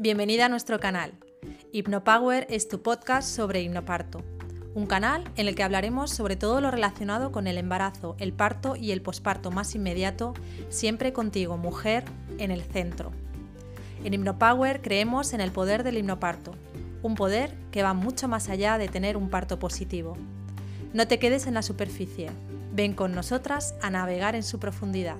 Bienvenida a nuestro canal. HipnoPower es tu podcast sobre hipnoparto, un canal en el que hablaremos sobre todo lo relacionado con el embarazo, el parto y el posparto más inmediato, siempre contigo, mujer, en el centro. En HipnoPower creemos en el poder del hipnoparto, un poder que va mucho más allá de tener un parto positivo. No te quedes en la superficie, ven con nosotras a navegar en su profundidad.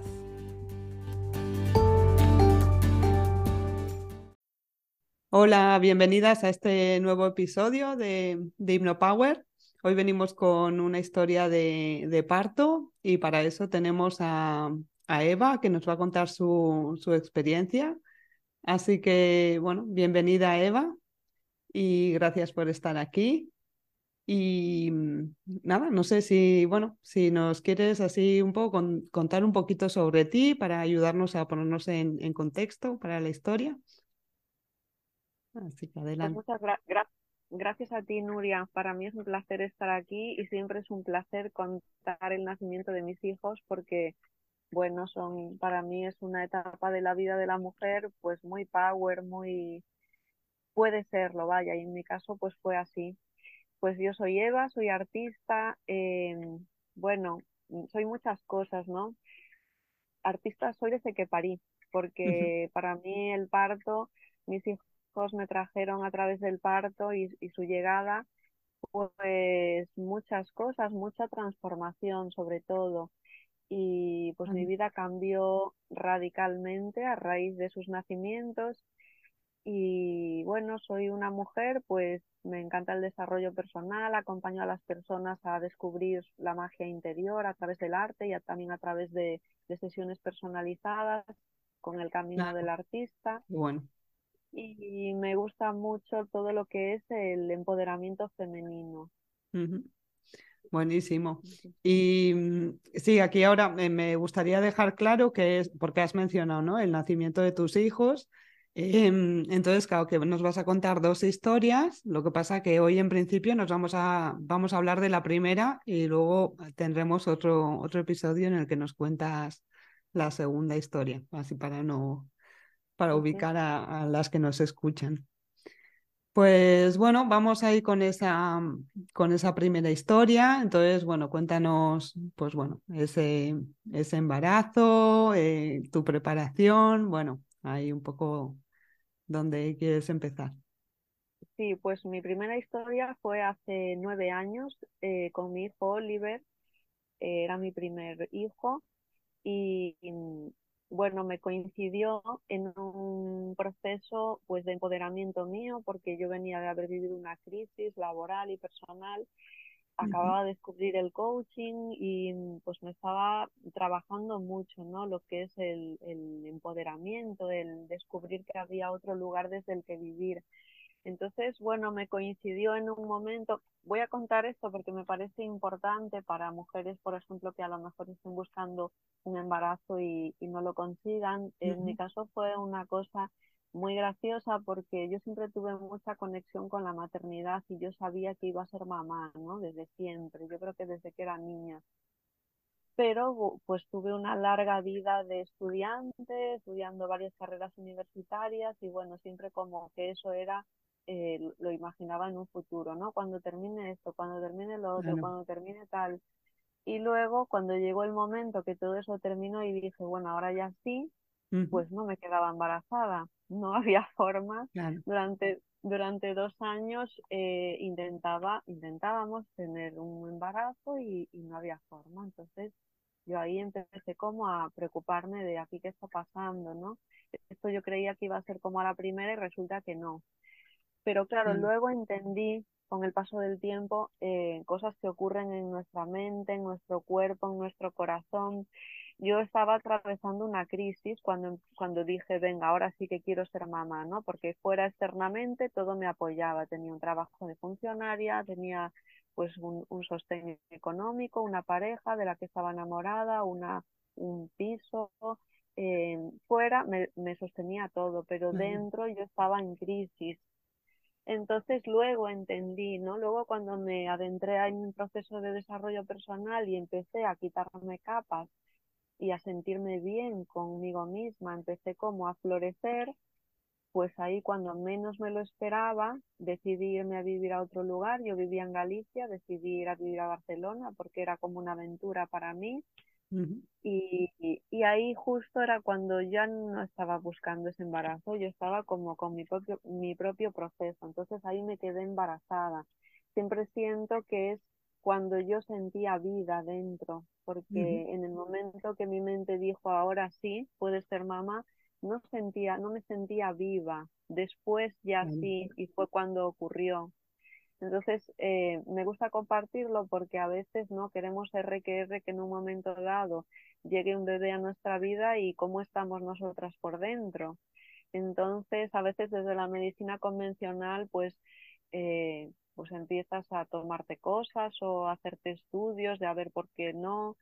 Hola, bienvenidas a este nuevo episodio de, de HipnoPower. Hoy venimos con una historia de, parto y para eso tenemos a, Eva que nos va a contar su, su, experiencia. Así que, bueno, bienvenida Eva y gracias por estar aquí. Y nada, no sé si, bueno, si nos quieres así un poco contar un poquito sobre ti para ayudarnos a ponernos en, en contexto para la historia. Así que pues adelante. muchas gracias a ti, Nuria. Para mí es un placer estar aquí y siempre es un placer contar el nacimiento de mis hijos porque, bueno, son para mí es una etapa de la vida de la mujer pues muy power, muy puede serlo, vaya, y en mi caso pues fue así. Pues yo soy Eva, soy artista, em, bueno, soy muchas cosas, ¿no? Artista soy desde que parí, porque para mí el parto, mis hijos me trajeron a través del parto y, su llegada, pues muchas cosas, mucha transformación sobre todo. Y pues mi vida cambió radicalmente a raíz de sus nacimientos. Y bueno, soy una mujer, pues me encanta el desarrollo personal, acompaño a las personas a descubrir la magia interior a través del arte y también a través de, sesiones personalizadas con el camino del artista. Bueno y me gusta mucho todo lo que es el empoderamiento femenino. Buenísimo. Y mm, sí, aquí ahora me gustaría dejar claro que es, porque has mencionado ¿no? el nacimiento de tus hijos. Em, entonces, claro que nos vas a contar dos historias. Lo que pasa que hoy en principio nos vamos a, vamos a hablar de la primera y luego tendremos otro, otro episodio en el que nos cuentas la segunda historia, así para no, para ubicar a, las que nos escuchan. Pues bueno, vamos a ir con esa, con esa primera historia. Entonces, bueno, cuéntanos, pues bueno, ese, ese embarazo, eh, tu preparación, bueno, ahí un poco donde quieres empezar. Sí, pues mi primera historia fue hace nueve años eh, con mi hijo Oliver, eh, era mi primer hijo y bueno, me coincidió en un proceso pues de empoderamiento mío porque yo venía de haber vivido una crisis laboral y personal, acababa de descubrir el coaching y pues me estaba trabajando mucho, ¿no? Lo que es el, el empoderamiento, el descubrir que había otro lugar desde el que vivir. Entonces, bueno, me coincidió en un momento, voy a contar esto porque me parece importante para mujeres, por ejemplo, que a lo mejor estén buscando un embarazo y, no lo consigan. En mi caso fue una cosa muy graciosa porque yo siempre tuve mucha conexión con la maternidad y yo sabía que iba a ser mamá, ¿no? Desde siempre, yo creo que desde que era niña. Pero pues tuve una larga vida de estudiante, estudiando varias carreras universitarias y bueno, siempre como que eso era eh, lo imaginaba en un futuro, ¿no? Cuando termine esto, cuando termine lo otro, cuando termine tal. Y luego, cuando llegó el momento que todo eso terminó y dije, bueno, ahora ya sí, pues no me quedaba embarazada, no había forma. Durante, durante dos años eh, intentaba, intentábamos tener un embarazo y, y no había forma. Entonces, yo ahí empecé como a preocuparme de aquí qué está pasando, ¿no? Esto yo creía que iba a ser como a la primera y resulta que no. Pero claro, mm. luego entendí con el paso del tiempo eh, cosas que ocurren en nuestra mente, en nuestro cuerpo, en nuestro corazón. Yo estaba atravesando una crisis cuando, cuando dije, venga, ahora sí que quiero ser mamá, ¿no? Porque fuera externamente todo me apoyaba. Tenía un trabajo de funcionaria, tenía pues un, un sostén económico, una pareja de la que estaba enamorada, una, un piso, eh, fuera me, me, sostenía todo, pero dentro yo estaba en crisis. Entonces luego entendí, ¿no? Luego cuando me adentré en un proceso de desarrollo personal y empecé a quitarme capas y a sentirme bien conmigo misma, empecé como a florecer, pues ahí cuando menos me lo esperaba, decidí irme a vivir a otro lugar. Yo vivía en Galicia, decidí ir a vivir a Barcelona porque era como una aventura para mí. Y, y, ahí justo era cuando ya no estaba buscando ese embarazo, yo estaba como con mi propio, mi propio proceso. Entonces ahí me quedé embarazada. Siempre siento que es cuando yo sentía vida dentro, porque en el momento que mi mente dijo ahora sí, puedes ser mamá, no sentía, no me sentía viva. Después ya sí, y fue cuando ocurrió. Entonces, eh, me gusta compartirlo porque a veces no queremos R que en un momento dado llegue un bebé a nuestra vida y cómo estamos nosotras por dentro. Entonces, a veces desde la medicina convencional, pues, eh, pues empiezas a tomarte cosas o a hacerte estudios de a ver por qué no,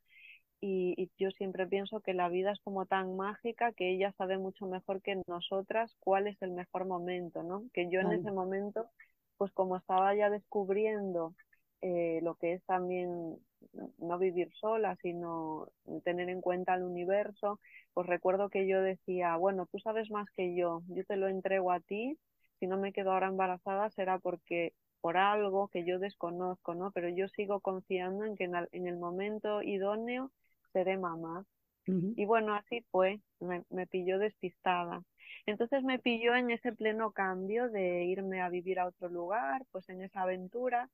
y, yo siempre pienso que la vida es como tan mágica que ella sabe mucho mejor que nosotras cuál es el mejor momento, ¿no? Que yo en ese momento, pues como estaba ya descubriendo eh, lo que es también no vivir sola, sino tener en cuenta el universo, pues recuerdo que yo decía, bueno, tú sabes más que yo, yo te lo entrego a ti, si no me quedo ahora embarazada será porque por algo que yo desconozco, ¿no? Pero yo sigo confiando en que en el momento idóneo seré mamá. Y bueno, así fue, me, pilló despistada. Entonces me pilló en ese pleno cambio de irme a vivir a otro lugar, pues en esa aventura.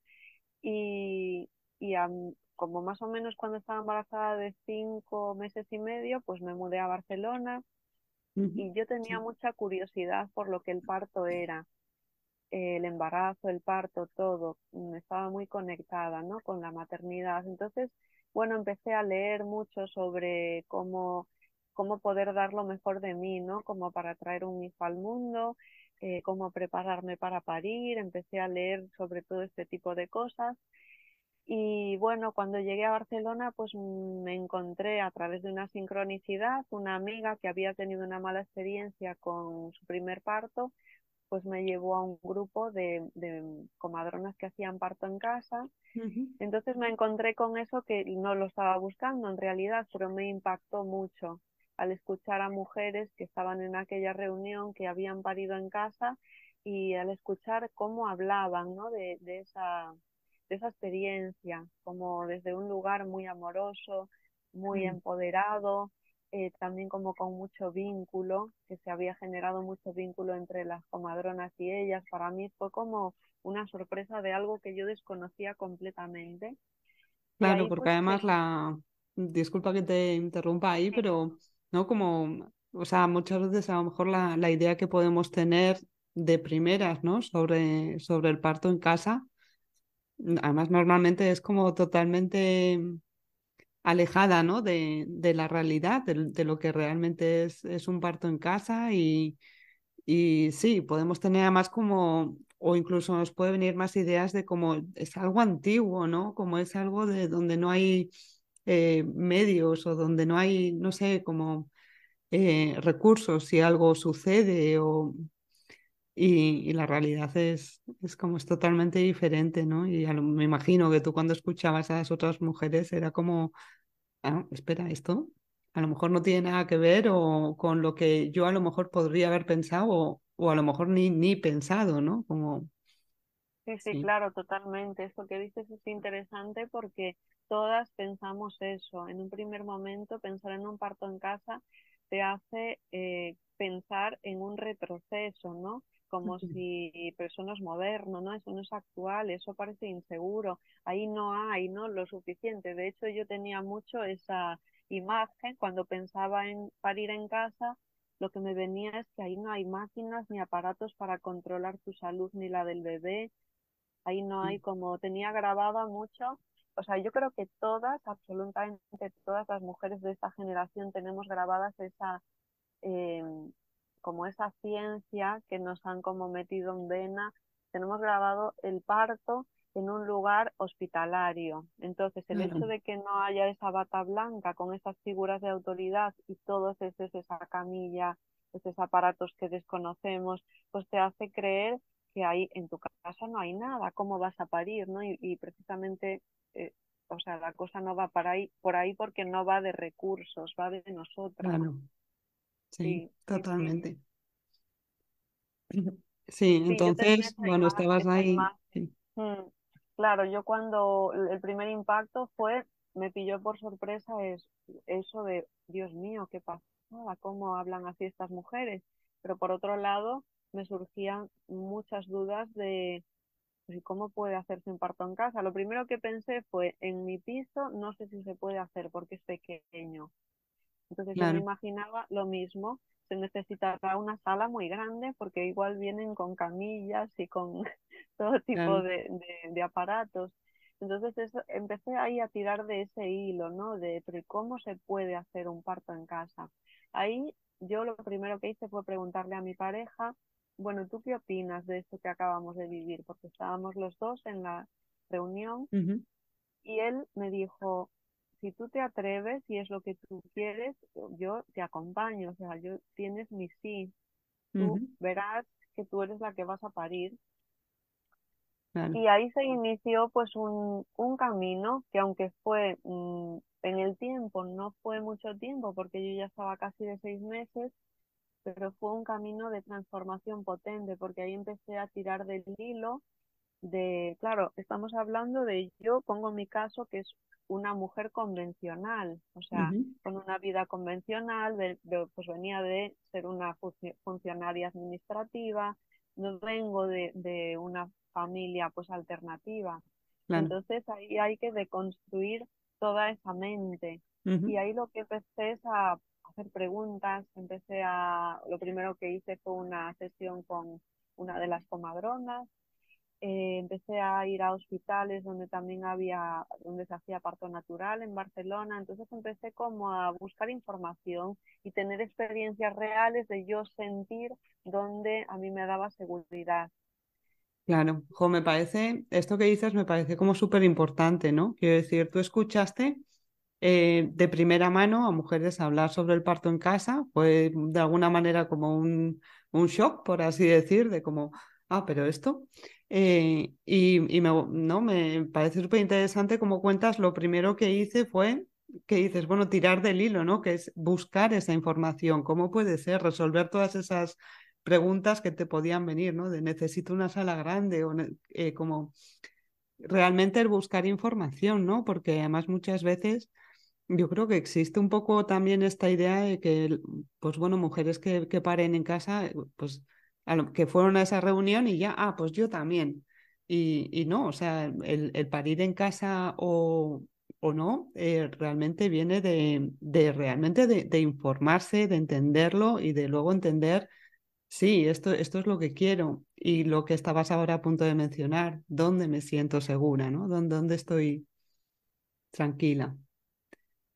Y, y como más o menos cuando estaba embarazada de cinco meses y medio, pues me mudé a Barcelona. Y yo tenía mucha curiosidad por lo que el parto era, el embarazo, el parto, todo. Estaba muy conectada, ¿no? Con la maternidad. Entonces bueno, empecé a leer mucho sobre cómo, cómo poder dar lo mejor de mí, ¿no? Como para traer un hijo al mundo, eh, cómo prepararme para parir, empecé a leer sobre todo este tipo de cosas. Y bueno, cuando llegué a Barcelona, pues me encontré a través de una sincronicidad una amiga que había tenido una mala experiencia con su primer parto, pues me llevó a un grupo de, de comadronas que hacían parto en casa entonces me encontré con eso que no lo estaba buscando en realidad, pero me impactó mucho al escuchar a mujeres que estaban en aquella reunión, que habían parido en casa y al escuchar cómo hablaban ¿no? de, de, esa, de esa experiencia, como desde un lugar muy amoroso, muy empoderado, eh, también como con mucho vínculo, que se había generado mucho vínculo entre las comadronas y ellas. Para mí fue como una sorpresa de algo que yo desconocía completamente. Claro, porque pues, además la, disculpa que te interrumpa ahí, pero no como, o sea, muchas veces a lo mejor la, la idea que podemos tener de primeras, ¿no? Sobre, sobre el parto en casa, además normalmente es como totalmente alejada, ¿no? De, de la realidad, de, lo que realmente es, es un parto en casa y, y sí, podemos tener además como o incluso nos puede venir más ideas de cómo es algo antiguo, ¿no? Como es algo de donde no hay eh, medios o donde no hay, no sé, como eh, recursos si algo sucede o... Y, la realidad es, es como es totalmente diferente, ¿no? Y me imagino que tú cuando escuchabas a las otras mujeres era como, ah, espera, esto a lo mejor no tiene nada que ver o con lo que yo a lo mejor podría haber pensado o a lo mejor ni, ni pensado, ¿no? Como... Sí, sí, claro, totalmente. Esto que dices es interesante porque todas pensamos eso. En un primer momento, pensar en un parto en casa te hace eh, pensar en un retroceso, ¿no? Como si personas moderno, ¿no? Eso no es actual, eso parece inseguro. Ahí no hay, ¿no? Lo suficiente. De hecho, yo tenía mucho esa imagen cuando pensaba en parir en casa lo que me venía es que ahí no hay máquinas ni aparatos para controlar tu salud ni la del bebé. Ahí no hay como tenía grabada mucho. O sea, yo creo que todas, absolutamente todas las mujeres de esta generación tenemos grabadas esa, em, como esa ciencia que nos han como metido en vena. Tenemos grabado el parto en un lugar hospitalario. Entonces, el hecho de que no haya esa bata blanca con esas figuras de autoridad y todos esos, esa camilla, esos aparatos que desconocemos, pues te hace creer que ahí en tu casa no hay nada, cómo vas a parir, ¿no? Y, precisamente, eh, o sea, la cosa no va para ahí, por ahí porque no va de recursos, va de nosotras. Claro. Sí, totalmente. Sí, entonces, bueno, imagen, estabas ahí. sí, Mm, Claro, yo cuando el primer impacto fue, me pilló por sorpresa es eso de, Dios mío, qué pasada, cómo hablan así estas mujeres. Pero por otro lado, me surgían muchas dudas de pues, ¿y cómo puede hacerse un parto en casa. Lo primero que pensé fue, en mi piso no sé si se puede hacer porque es pequeño. Entonces yo me imaginaba lo mismo, se necesitará una sala muy grande porque igual vienen con camillas y con todo tipo claro. de, de- de aparatos. Entonces eso, empecé ahí a tirar de ese hilo, ¿no? De pero ¿y cómo se puede hacer un parto en casa. Ahí yo lo primero que hice fue preguntarle a mi pareja, bueno, ¿tú qué opinas de esto que acabamos de vivir? Porque estábamos los dos en la reunión y él me dijo, si tú te atreves y es lo que tú quieres, yo te acompaño, o sea, yo tienes mi sí, tú verás que tú eres la que vas a parir. claro. Y ahí se inició pues un, un camino que aunque fue mm, en el tiempo, no fue mucho tiempo porque yo ya estaba casi de seis meses, pero fue un camino de transformación potente porque ahí empecé a tirar del hilo de, claro, estamos hablando de, yo pongo mi caso que es una mujer convencional, o sea, con una vida convencional, de- de- pues venía de ser una funci- funcionaria administrativa, no vengo de, de una familia pues alternativa. claro. Entonces ahí hay que deconstruir toda esa mente. Y ahí lo que empecé es a hacer preguntas, empecé a, lo primero que hice fue una sesión con una de las comadronas, eh, empecé a ir a hospitales donde también había, donde se hacía parto natural en Barcelona, entonces empecé como a buscar información y tener experiencias reales de yo sentir donde a mí me daba seguridad. Claro, jo, me parece, esto que dices me parece como súper importante, ¿no? Quiero decir, tú escuchaste eh, de primera mano a mujeres hablar sobre el parto en casa, fue de alguna manera como un, un shock, por así decir, de como, ah, pero esto. Eh, y y me, no, me parece súper interesante como cuentas, lo primero que hice fue, que dices, bueno, tirar del hilo, ¿no? Que es buscar esa información, cómo puede ser, resolver todas esas preguntas que te podían venir, ¿no? De necesito una sala grande o eh, como realmente el buscar información, ¿no? Porque además muchas veces yo creo que existe un poco también esta idea de que, pues bueno, mujeres que, que paren en casa, eh, pues a lo- que fueron a esa reunión y ya, ah, pues yo también. Y, y no, o sea, el, el parir en casa o, o no, eh, realmente viene de, de realmente de, de informarse, de entenderlo y de luego entender, sí, esto, esto es lo que quiero. Y lo que estabas ahora a punto de mencionar, dónde me siento segura, ¿no? ¿Dónde, dónde estoy tranquila?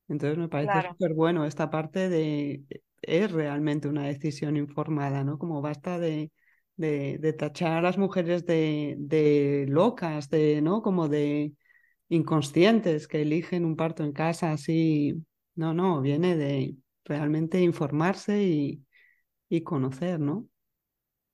Entonces me parece Claro, súper bueno esta parte de, es realmente una decisión informada, ¿no? Como basta de, de, de tachar a las mujeres de, de locas, de, ¿no? Como de inconscientes que eligen un parto en casa así. No, no, viene de realmente informarse y, y conocer, ¿no?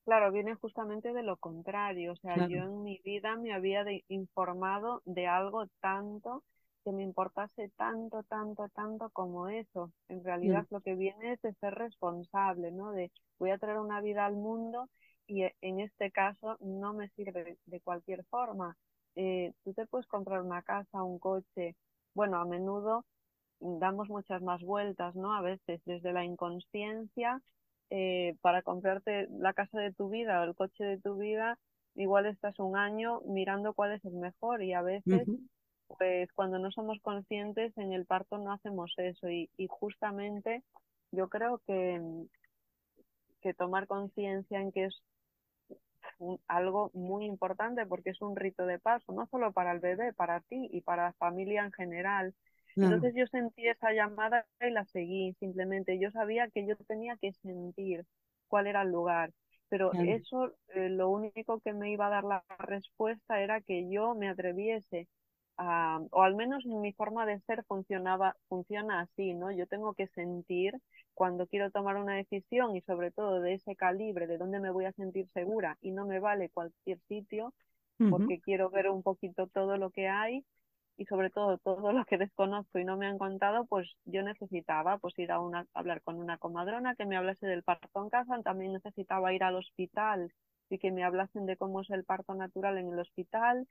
claro, viene justamente de lo contrario, o sea, yo en mi vida me había de- informado de algo tanto que me importase tanto, tanto, tanto como eso. En realidad Mm, lo que viene es de ser responsable, ¿no? De voy a traer una vida al mundo y e- en este caso no me sirve de, cualquier forma. Eh, tú te puedes comprar una casa, un coche. Bueno, a menudo damos muchas más vueltas, ¿no? A veces desde la inconsciencia eh, para comprarte la casa de tu vida o el coche de tu vida, igual estás un año mirando cuál es el mejor y a veces pues cuando no somos conscientes en el parto no hacemos eso. Y, y justamente yo creo que, que tomar conciencia en que es un- algo muy importante porque es un rito de paso, no solo para el bebé, para ti y para la familia en general. Claro, Entonces yo sentí esa llamada y la seguí, simplemente. Yo sabía que yo tenía que sentir cuál era el lugar, pero claro, eso eh, lo único que me iba a dar la respuesta era que yo me atreviese a, o al menos en mi forma de ser funcionaba, funciona así, ¿no? Yo tengo que sentir cuando quiero tomar una decisión y sobre todo de ese calibre, de dónde me voy a sentir segura y no me vale cualquier sitio porque quiero ver un poquito todo lo que hay, y sobre todo todo lo que desconozco y no me han contado, pues yo necesitaba pues ir a, una, hablar con una comadrona que me hablase del parto en casa, también necesitaba ir al hospital y que me hablasen de cómo es el parto natural en el hospital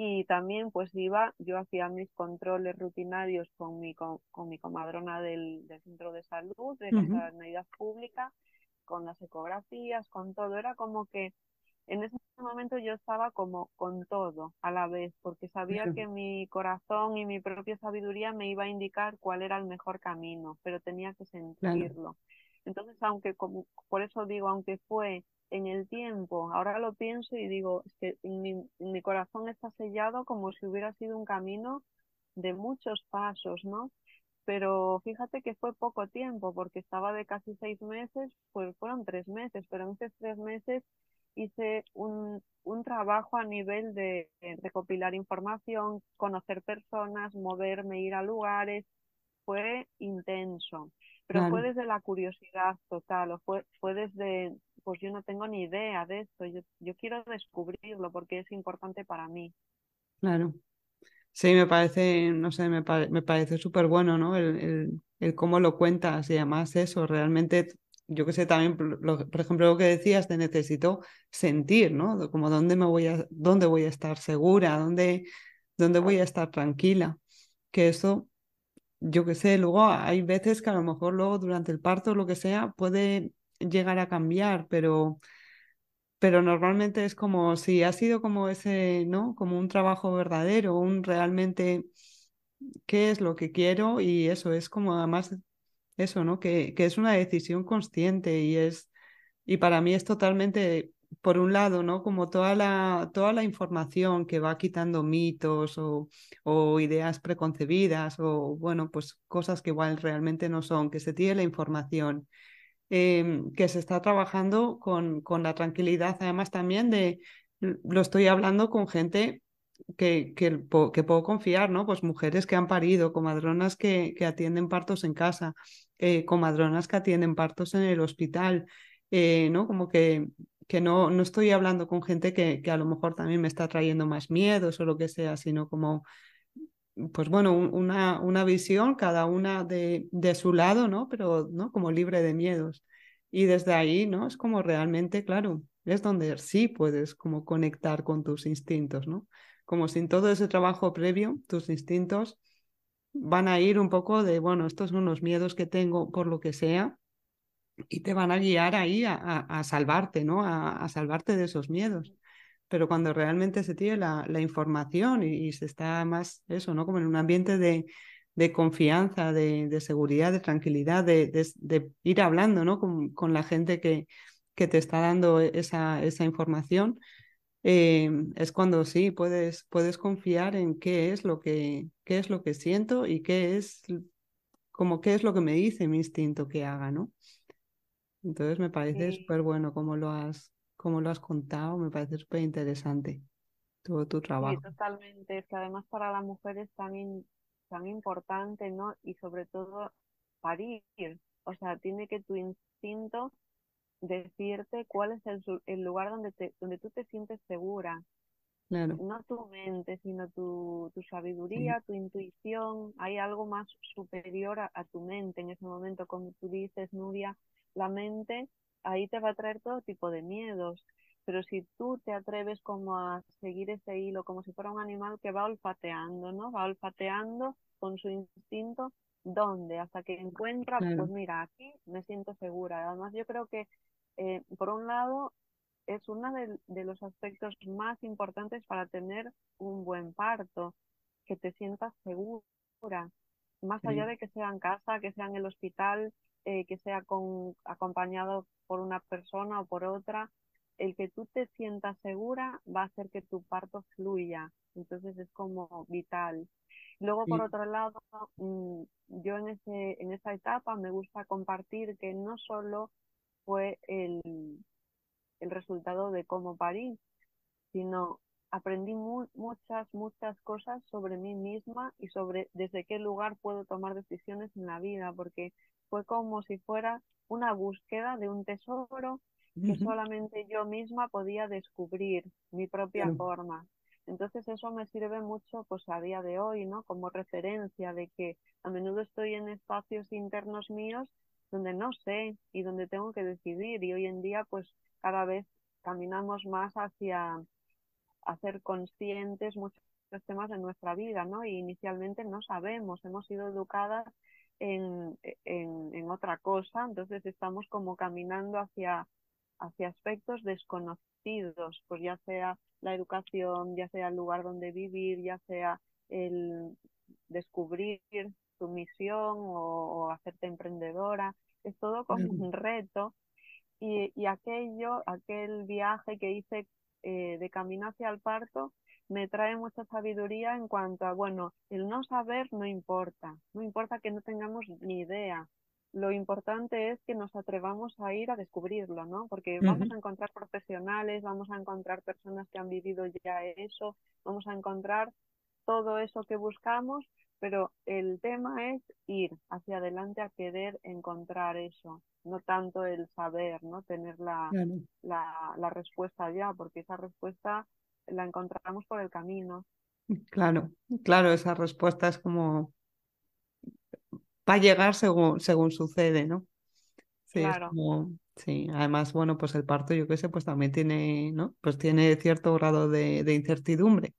y también pues iba, yo hacía mis controles rutinarios con mi, con, mi comadrona del, centro de salud, de la sanidad pública, con las ecografías, con todo, era como que en ese momento yo estaba como con todo a la vez, porque sabía que mi corazón y mi propia sabiduría me iba a indicar cuál era el mejor camino, pero tenía que sentirlo. Entonces, aunque como, por eso digo, aunque fue en el tiempo, ahora lo pienso y digo, es que mi, mi corazón está sellado como si hubiera sido un camino de muchos pasos, ¿no? Pero fíjate que fue poco tiempo, porque estaba de casi seis meses, pues fueron tres meses, pero en esos tres meses hice un, un trabajo a nivel de, recopilar información, conocer personas, moverme, ir a lugares. Fue intenso, pero fue desde la curiosidad total, o fue, fue desde, pues yo no tengo ni idea de esto, yo, yo quiero descubrirlo porque es importante para mí. Claro. Sí, me parece, no sé, me, me parece súper bueno, ¿no? El, el, el, cómo lo cuentas y además eso, realmente yo que sé, también, por ejemplo, lo que decías de necesito sentir, ¿no? Como dónde me voy a, dónde voy a estar segura, dónde, dónde voy a estar tranquila. Que eso, yo que sé, luego hay veces que a lo mejor luego durante el parto, lo que sea, puede llegar a cambiar, pero, pero normalmente es como si ha sido como ese, ¿no? Como un trabajo verdadero, un realmente qué es lo que quiero y eso es como además eso, ¿no? Que, que, es una decisión consciente y es, y para mí es totalmente, por un lado, ¿no? Como toda la, toda la información que va quitando mitos o, o ideas preconcebidas o, bueno, pues cosas que igual realmente no son, que se tiene la información. Em, que se está trabajando con, con la tranquilidad, además también de, lo estoy hablando con gente que, que, que, puedo confiar, ¿no? Pues mujeres que han parido, comadronas que, que atienden partos en casa, eh, comadronas que atienden partos en el hospital, eh, ¿no? Como que, que no, no estoy hablando con gente que, que a lo mejor también me está trayendo más miedos o lo que sea, sino como, pues bueno, una, una visión, cada una de, de su lado, ¿no? Pero, ¿no? Como libre de miedos. Y desde ahí, ¿no? Es como realmente, claro, es donde sí puedes como conectar con tus instintos, ¿no? como sin todo ese trabajo previo, tus instintos van a ir un poco de, bueno, estos son los miedos que tengo por lo que sea, y te van a guiar ahí a, salvarte, ¿no? A, salvarte de esos miedos. Pero cuando realmente se tiene la, la información y, se está más, eso, ¿no? Como en un ambiente de, de confianza, de, de, seguridad, de tranquilidad, de, de ir hablando, ¿no? Con, con, la gente que, que te está dando esa, esa información, Em, es cuando sí puedes, puedes confiar en qué es lo que, qué es lo que siento y qué es como qué es lo que me dice mi instinto que haga, ¿no? Entonces me parece súper bueno cómo lo has, cómo lo has contado, me parece súper interesante todo tu trabajo. Sí, totalmente, es que además para la mujer es tan, tan importante, ¿no? Y sobre todo parir, o sea, tiene que tu instinto decirte cuál es el, el lugar donde, te, donde tú te sientes segura. No tu mente, sino tu, tu sabiduría, tu intuición. Hay algo más superior a, tu mente en ese momento. Como tú dices, Nuria, la mente ahí te va a traer todo tipo de miedos. Pero si tú te atreves como a seguir ese hilo, como si fuera un animal que va olfateando, ¿no? Va olfateando con su instinto, ¿dónde? Hasta que encuentra, pues mira, aquí me siento segura. Además, yo creo que eh, por un lado, es uno de, los aspectos más importantes para tener un buen parto, que te sientas segura, más allá de que sea en casa, que sea en el hospital, eh, que sea con, acompañado por una persona o por otra, el que tú te sientas segura va a hacer que tu parto fluya, entonces es como vital. Luego, por otro lado, mm, yo en, ese, en esa etapa me gusta compartir que no solo fue el, el resultado de cómo parí, sino aprendí muchas, muchas cosas sobre mí misma y sobre desde qué lugar puedo tomar decisiones en la vida, porque fue como si fuera una búsqueda de un tesoro que solamente yo misma podía descubrir mi propia forma. Entonces eso me sirve mucho pues a día de hoy, ¿no? Como referencia de que a menudo estoy en espacios internos míos donde no sé y donde tengo que decidir y hoy en día pues cada vez caminamos más hacia hacer conscientes muchos temas de nuestra vida, ¿no? Y inicialmente no sabemos, hemos sido educadas en, en, en otra cosa, entonces estamos como caminando hacia, hacia aspectos desconocidos, pues ya sea la educación, ya sea el lugar donde vivir, ya sea el descubrir tu misión o, hacerte emprendedora, es todo como un reto. Y, y, aquello, aquel viaje que hice eh, de camino hacia el parto, me trae mucha sabiduría en cuanto a, bueno, el no saber no importa, no importa que no tengamos ni idea. Lo importante es que nos atrevamos a ir a descubrirlo, ¿no? Porque vamos a encontrar profesionales, vamos a encontrar personas que han vivido ya eso, vamos a encontrar todo eso que buscamos, pero el tema es ir hacia adelante a querer encontrar eso, no tanto el saber, ¿no? Tener la, la, la respuesta ya, porque esa respuesta la encontramos por el camino. Claro, claro, esa respuesta es como va a llegar según, según sucede, ¿no? Sí, claro. sí, además, bueno, pues el parto, yo qué sé, pues también tiene, ¿no? Pues tiene cierto grado de, de incertidumbre.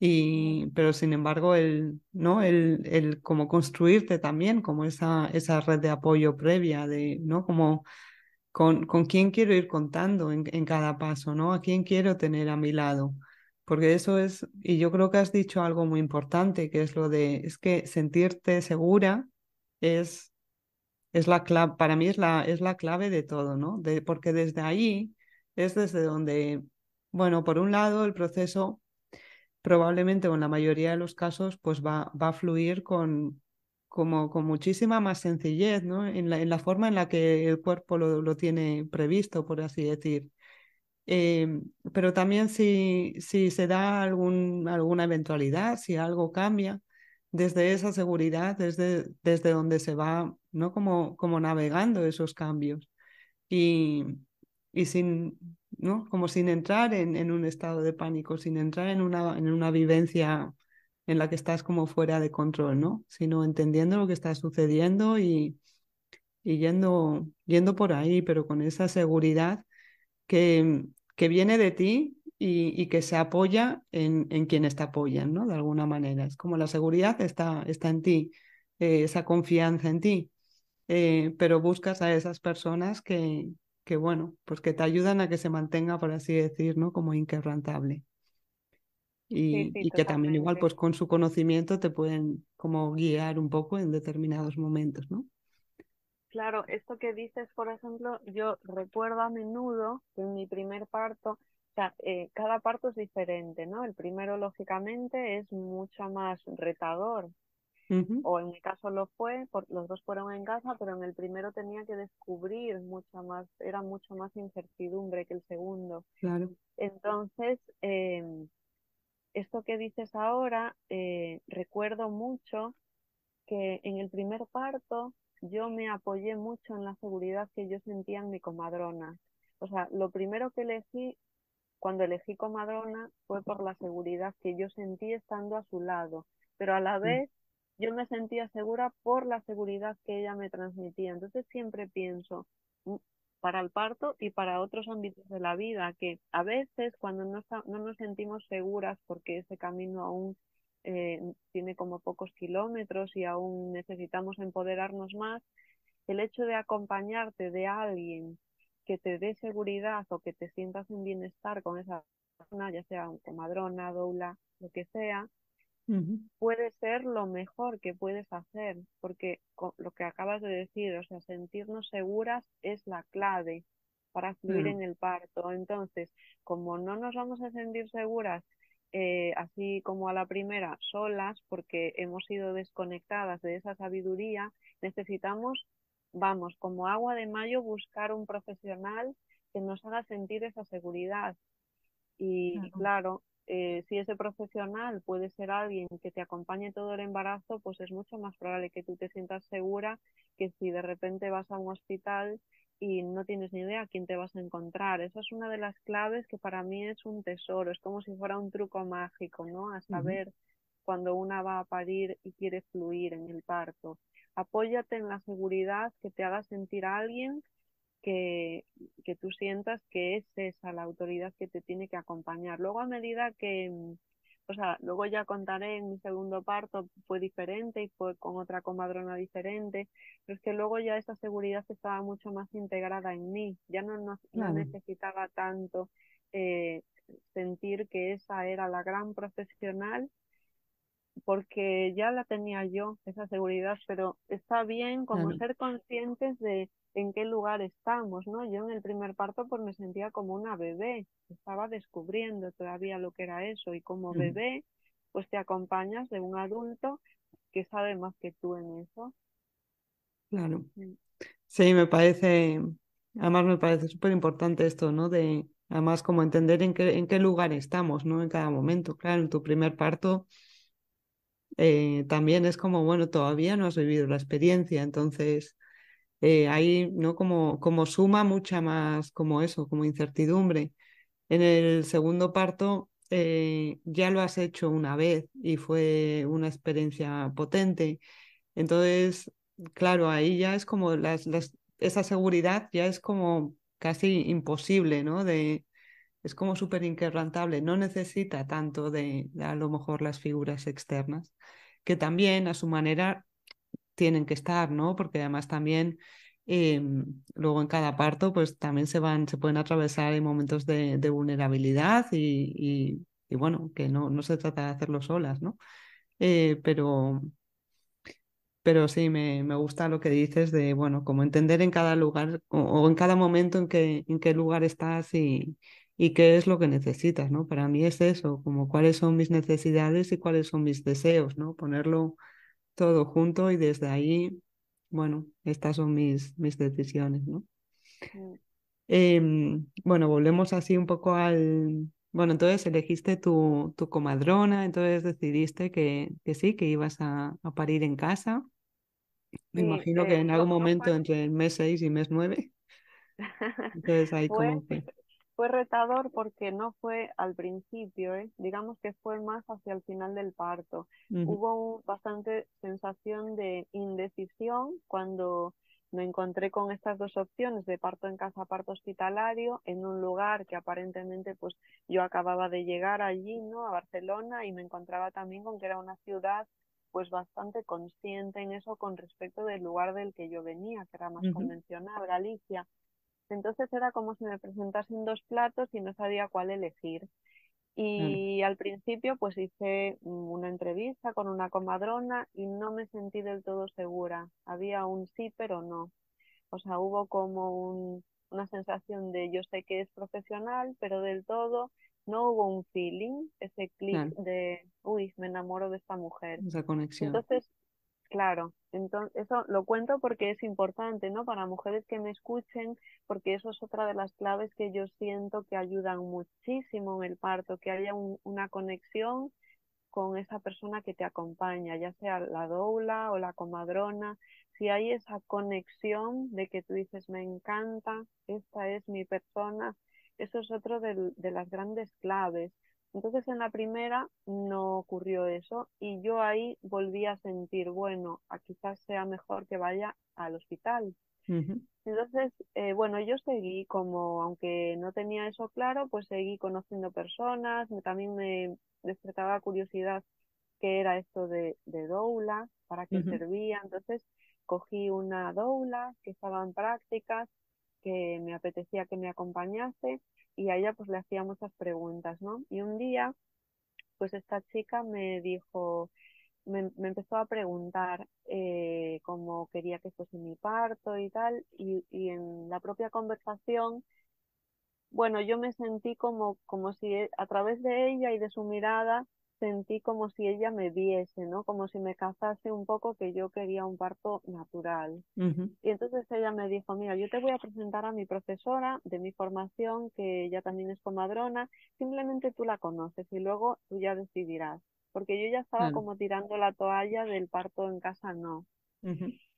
Y, pero sin embargo, el, ¿no? El, el como construirte también, como esa, esa red de apoyo previa, de, ¿no? Como con, con quién quiero ir contando en, en, cada paso, ¿no? A quién quiero tener a mi lado. Porque eso es, y yo creo que has dicho algo muy importante, que es lo de, es que sentirte segura es, es la clave, para mí es la, es la clave de todo, ¿no? De, porque desde ahí es desde donde, bueno, por un lado el proceso probablemente o en la mayoría de los casos pues va, va a fluir con, como con muchísima más sencillez, ¿no? En la, en la forma en la que el cuerpo lo, lo tiene previsto, por así decir. Eh, pero también si, si se da algún, alguna eventualidad, si algo cambia, desde esa seguridad, desde, desde donde se va, ¿no? Como, como navegando esos cambios. Y, y sin, ¿no? Como sin entrar en, en, un estado de pánico, sin entrar en una, en una vivencia en la que estás como fuera de control, ¿no? Sino entendiendo lo que está sucediendo y, y yendo, yendo por ahí, pero con esa seguridad que, que viene de ti y, y que se apoya en, en, quienes te apoyan, ¿no? De alguna manera. Es como la seguridad está, está en ti, eh, esa confianza en ti, eh, pero buscas a esas personas que, que, bueno, pues que te ayudan a que se mantenga, por así decir, ¿no? Como inquebrantable. Y, y que también igual pues con su conocimiento te pueden como guiar un poco en determinados momentos, ¿no? Claro, esto que dices, por ejemplo, yo recuerdo a menudo que en mi primer parto, o sea, eh, cada parto es diferente, ¿no? El primero, lógicamente, es mucho más retador, o en mi caso lo fue, por, los dos fueron en casa, pero en el primero tenía que descubrir mucha más, era mucho más incertidumbre que el segundo. Claro. Entonces, eh, esto que dices ahora, eh, recuerdo mucho que en el primer parto yo me apoyé mucho en la seguridad que yo sentía en mi comadrona. O sea, lo primero que elegí cuando elegí comadrona fue por la seguridad que yo sentí estando a su lado, pero a la vez yo me sentía segura por la seguridad que ella me transmitía. Entonces siempre pienso, para el parto y para otros ámbitos de la vida, que a veces cuando no, no nos sentimos seguras porque ese camino aún eh, tiene como pocos kilómetros y aún necesitamos empoderarnos más, el hecho de acompañarte de alguien que te dé seguridad o que te sientas en bienestar con esa persona, ya sea un comadrona, doula, lo que sea, puede ser lo mejor que puedes hacer, porque lo que acabas de decir, o sea, sentirnos seguras es la clave para fluir en el parto. Entonces, como no nos vamos a sentir seguras eh, así como a la primera, solas, porque hemos sido desconectadas de esa sabiduría, necesitamos, vamos, como agua de mayo, buscar un profesional que nos haga sentir esa seguridad. Y claro, eh, si ese profesional puede ser alguien que te acompañe todo el embarazo, pues es mucho más probable que tú te sientas segura que si de repente vas a un hospital y no tienes ni idea a quién te vas a encontrar. Eso es una de las claves que para mí es un tesoro, es como si fuera un truco mágico, ¿no? A saber cuando una va a parir y quiere fluir en el parto. Apóyate en la seguridad que te haga sentir a alguien que, que tú sientas que es esa la autoridad que te tiene que acompañar. Luego a medida que, o sea, luego ya contaré en mi segundo parto fue diferente y fue con otra comadrona diferente, pero es que luego ya esa seguridad estaba mucho más integrada en mí, ya no, no, necesitaba tanto eh, sentir que esa era la gran profesional porque ya la tenía yo, esa seguridad, pero está bien como ser conscientes de en qué lugar estamos, ¿no? Yo en el primer parto pues me sentía como una bebé, estaba descubriendo todavía lo que era eso y como bebé pues te acompañas de un adulto que sabe más que tú en eso. Claro. Mm. Sí, me parece, además me parece súper importante esto, ¿no? De, además como entender en qué, en qué lugar estamos, ¿no? En cada momento. Claro, en tu primer parto eh, también es como, bueno, todavía no has vivido la experiencia, entonces eh, ahí, ¿no? Como, como suma mucha más, como eso, como incertidumbre. En el segundo parto eh, ya lo has hecho una vez y fue una experiencia potente. Entonces, claro, ahí ya es como las, las, esa seguridad ya es como casi imposible, ¿no? De, es como súper inquebrantable, no necesita tanto de, a lo mejor las figuras externas, que también a su manera tienen que estar, ¿no? Porque además también em, luego en cada parto pues también se van, se pueden atravesar en momentos de, vulnerabilidad y, y, bueno, que no, no se trata de hacerlo solas, ¿no? Eh, pero, pero sí, me, me, gusta lo que dices de, bueno, como entender en cada lugar o, en cada momento en, que, en qué lugar estás y, y qué es lo que necesitas, ¿no? Para mí es eso, como cuáles son mis necesidades y cuáles son mis deseos, ¿no? Ponerlo todo junto y desde ahí, bueno, estas son mis, mis decisiones, ¿no? Mm. Em, bueno, volvemos así un poco al... Bueno, entonces elegiste tu, tu comadrona, entonces decidiste que, que sí, que ibas a, a parir en casa. Me imagino que eh, en algún momento entre el mes 6 y mes 9. Entonces ahí como que fue retador porque no fue al principio, ¿eh? digamos que fue más hacia el final del parto. Hubo bastante sensación de indecisión cuando me encontré con estas dos opciones de parto en casa, parto hospitalario, en un lugar que aparentemente pues yo acababa de llegar allí, ¿no? A Barcelona y me encontraba también con que era una ciudad pues bastante consciente en eso con respecto del lugar del que yo venía, que era más convencional, Galicia. Entonces era como si me presentasen dos platos y no sabía cuál elegir. Y al principio pues hice una entrevista con una comadrona y no me sentí del todo segura. Había un sí pero no. O sea, hubo como una sensación de yo sé que es profesional, pero del todo no hubo un feeling, ese clic de, uy, me enamoro de esta mujer. Esa conexión. Entonces Claro, entonces eso lo cuento porque es importante, ¿no? Para mujeres que me escuchen, porque eso es otra de las claves que yo siento que ayudan muchísimo en el parto, que haya una conexión con esa persona que te acompaña, ya sea la doula o la comadrona, si hay esa conexión de que tú dices, me encanta, esta es mi persona, eso es otro de las grandes claves. Entonces en la primera no ocurrió eso y yo ahí volví a sentir, bueno, quizás sea mejor que vaya al hospital. Entonces, eh, bueno, yo seguí como, aunque no tenía eso claro, pues seguí conociendo personas, también me despertaba curiosidad qué era esto de, de doula, para qué servía. Entonces, cogí una doula que estaba en prácticas, que me apetecía que me acompañase y a ella pues le hacía muchas preguntas, ¿no? Y un día, pues esta chica me dijo, me, empezó a preguntar eh, cómo quería que fuese mi parto y tal, y, y, en la propia conversación, bueno, yo me sentí como, como si e, a través de ella y de su mirada sentí como si ella me viese, ¿no? Como si me casase un poco que yo quería un parto natural. Y entonces ella me dijo, mira, yo te voy a presentar a mi profesora de mi formación, que ella también es comadrona, simplemente tú la conoces y luego tú ya decidirás. Porque yo ya estaba como tirando la toalla del parto en casa, no.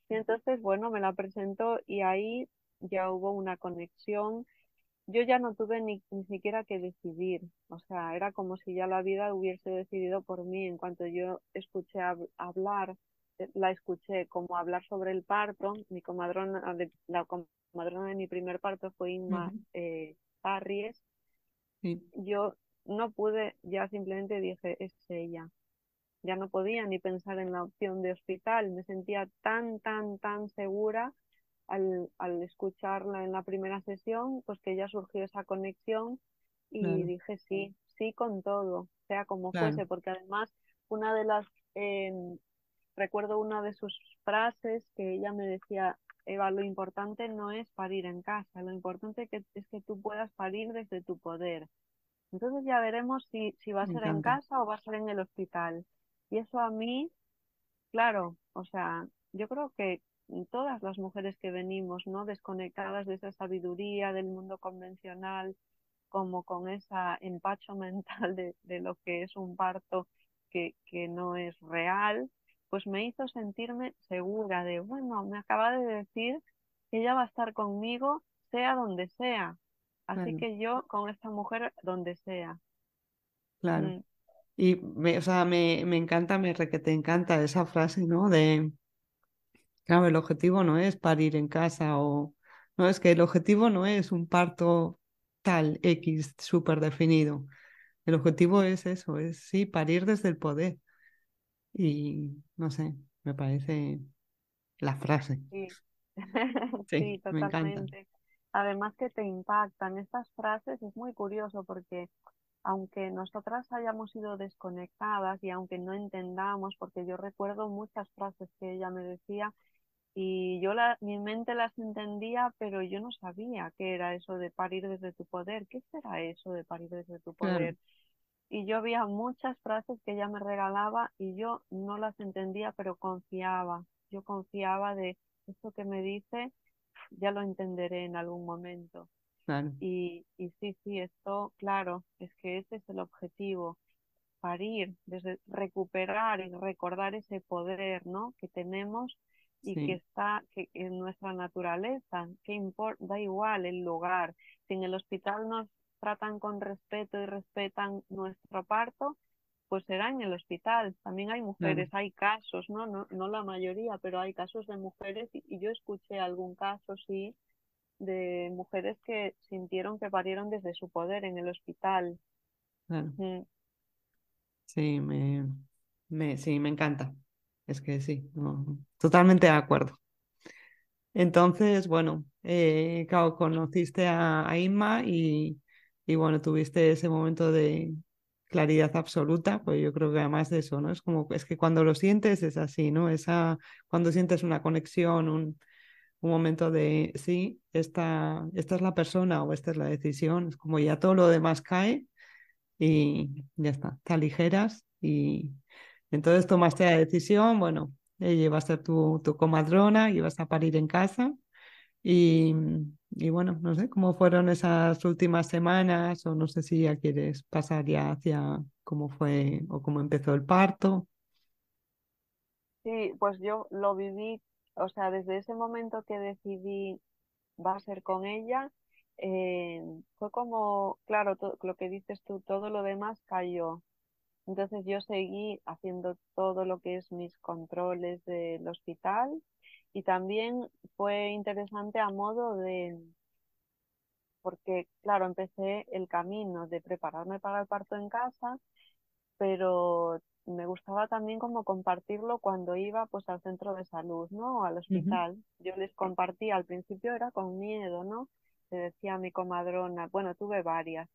Y entonces, bueno, me la presentó y ahí ya hubo una conexión. Yo ya no tuve ni, ni siquiera que decidir, o sea, era como si ya la vida hubiese decidido por mí. En cuanto yo escuché hablar, eh, la escuché como hablar sobre el parto, mi comadrona, la comadrona de mi primer parto fue Inma uh yo no pude, ya simplemente dije, es ella. Ya no podía ni pensar en la opción de hospital, me sentía tan, tan, tan segura al, al escucharla en la primera sesión, pues que ya surgió esa conexión y dije sí, sí con todo, sea como fuese, porque además una de las, em, recuerdo una de sus frases que ella me decía, Eva, lo importante no es parir en casa, lo importante que, es que tú puedas parir desde tu poder. Entonces ya veremos si, si va a ser en casa o va a ser en el hospital. Y eso a mí, claro, o sea, yo creo que todas las mujeres que venimos, ¿no? Desconectadas de esa sabiduría del mundo convencional, como con esa empacho mental de, de lo que es un parto que, que no es real, pues me hizo sentirme segura de, bueno, me acaba de decir que ella va a estar conmigo, sea donde sea. Así que yo con esta mujer donde sea. Claro. Mm. Y me, o sea, me, me encanta, me que te encanta esa frase, ¿no? De, claro, el objetivo no es parir en casa o, no, es que el objetivo no es un parto tal X súper definido. El objetivo es eso, es sí, parir desde el poder. Y no sé, me parece la frase. Sí, sí, totalmente. Además que te impactan estas frases, es muy curioso porque aunque nosotras hayamos sido desconectadas y aunque no entendamos, porque yo recuerdo muchas frases que ella me decía y yo la, mi mente las entendía, pero yo no sabía qué era eso de parir desde tu poder, qué será eso de parir desde tu poder y yo había muchas frases que ella me regalaba y yo no las entendía, pero confiaba. Yo confiaba de esto que me dice, ya lo entenderé en algún momento. Y, y sí, sí, esto, claro, es que ese es el objetivo, parir, desde recuperar y recordar ese poder, ¿no? Que tenemos y que está que en nuestra naturaleza, que importa, da igual el lugar. Si en el hospital nos tratan con respeto y respetan nuestro parto, pues será en el hospital. También hay mujeres, hay casos, ¿no? ¿no? No la mayoría, pero hay casos de mujeres y, yo escuché algún caso, sí, de mujeres que sintieron que parieron desde su poder en el hospital. Sí, me, me, sí, me encanta. Es que sí, totalmente de acuerdo. Entonces, bueno, eh, conociste a, a Inma y, y bueno, tuviste ese momento de claridad absoluta, pues yo creo que además de eso, ¿no? Es como, es que cuando lo sientes es así, ¿no? Esa, cuando sientes una conexión, un, un momento de, sí, esta, esta es la persona o esta es la decisión, es como ya todo lo demás cae y ya está, te aligeras y entonces tomaste la decisión, bueno, ella va a tu, tu comadrona y vas a parir en casa y, y bueno, no sé cómo fueron esas últimas semanas o no sé si ya quieres pasar ya hacia cómo fue o cómo empezó el parto. Sí, pues yo lo viví, o sea, desde ese momento que decidí va a ser con ella, eh, fue como, claro, lo que dices tú, todo lo demás cayó. Entonces yo seguí haciendo todo lo que es mis controles del hospital, y también fue interesante a modo de, porque claro, empecé el camino de prepararme para el parto en casa, pero me gustaba también como compartirlo cuando iba pues al centro de salud, ¿no? Al hospital. Yo les compartía, al principio era con miedo, ¿no? Le decía a mi comadrona, bueno, tuve varias.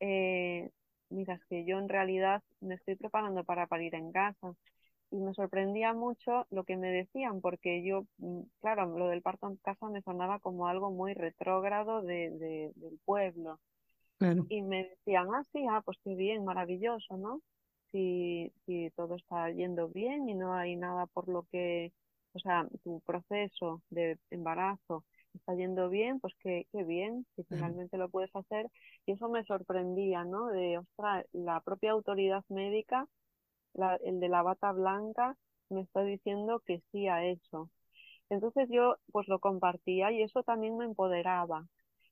Eh, mira, es que yo en realidad me estoy preparando para parir en casa y me sorprendía mucho lo que me decían, porque yo, mm, claro, lo del parto en casa me sonaba como algo muy retrógrado de, del pueblo. Y me decían, ah, sí, ah, pues qué bien, maravilloso, ¿no? Si, si todo está yendo bien y no hay nada por lo que, o sea, tu proceso de embarazo está yendo bien, pues qué, qué bien, si finalmente lo puedes hacer. Y eso me sorprendía, ¿no? De, ostras, la propia autoridad médica el de la bata blanca me está diciendo que sí a eso. Entonces yo pues lo compartía y eso también me empoderaba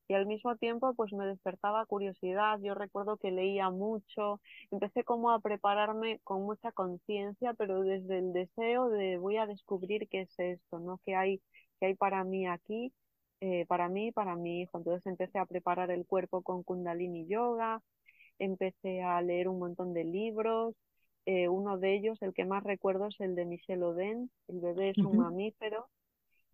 y al mismo tiempo pues me despertaba curiosidad. Yo recuerdo que leía mucho, empecé como a prepararme con mucha conciencia, pero desde el deseo de voy a descubrir qué es esto, ¿no? ¿Qué hay, qué hay para mí aquí, eh, para mí y para mi hijo? Entonces empecé a preparar el cuerpo con Kundalini Yoga, empecé a leer un montón de libros. Eh, uno de ellos, el que más recuerdo, es el de Michel Oden, El bebé es un mamífero,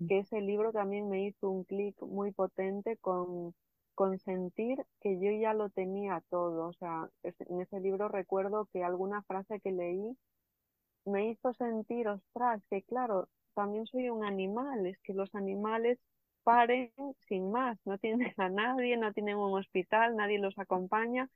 que ese libro también me hizo un clic muy potente con, con sentir que yo ya lo tenía todo. O sea, en ese libro recuerdo que alguna frase que leí me hizo sentir, ostras, que claro, también soy un animal, es que los animales paren sin más, no tienen a nadie, no tienen un hospital, nadie los acompaña.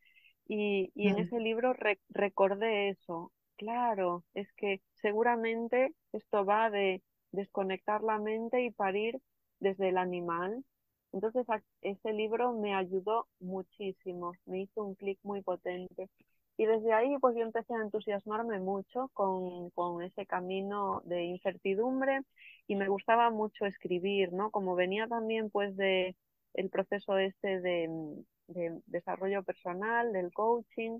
Y, y en ese libro recordé eso. Claro, es que seguramente esto va de desconectar la mente y parir desde el animal. Entonces ese libro me ayudó muchísimo, me hizo un clic muy potente. Y desde ahí pues yo empecé a entusiasmarme mucho con, con, ese camino de incertidumbre y me gustaba mucho escribir, ¿no? Como venía también pues de el proceso este de, de desarrollo personal, del coaching,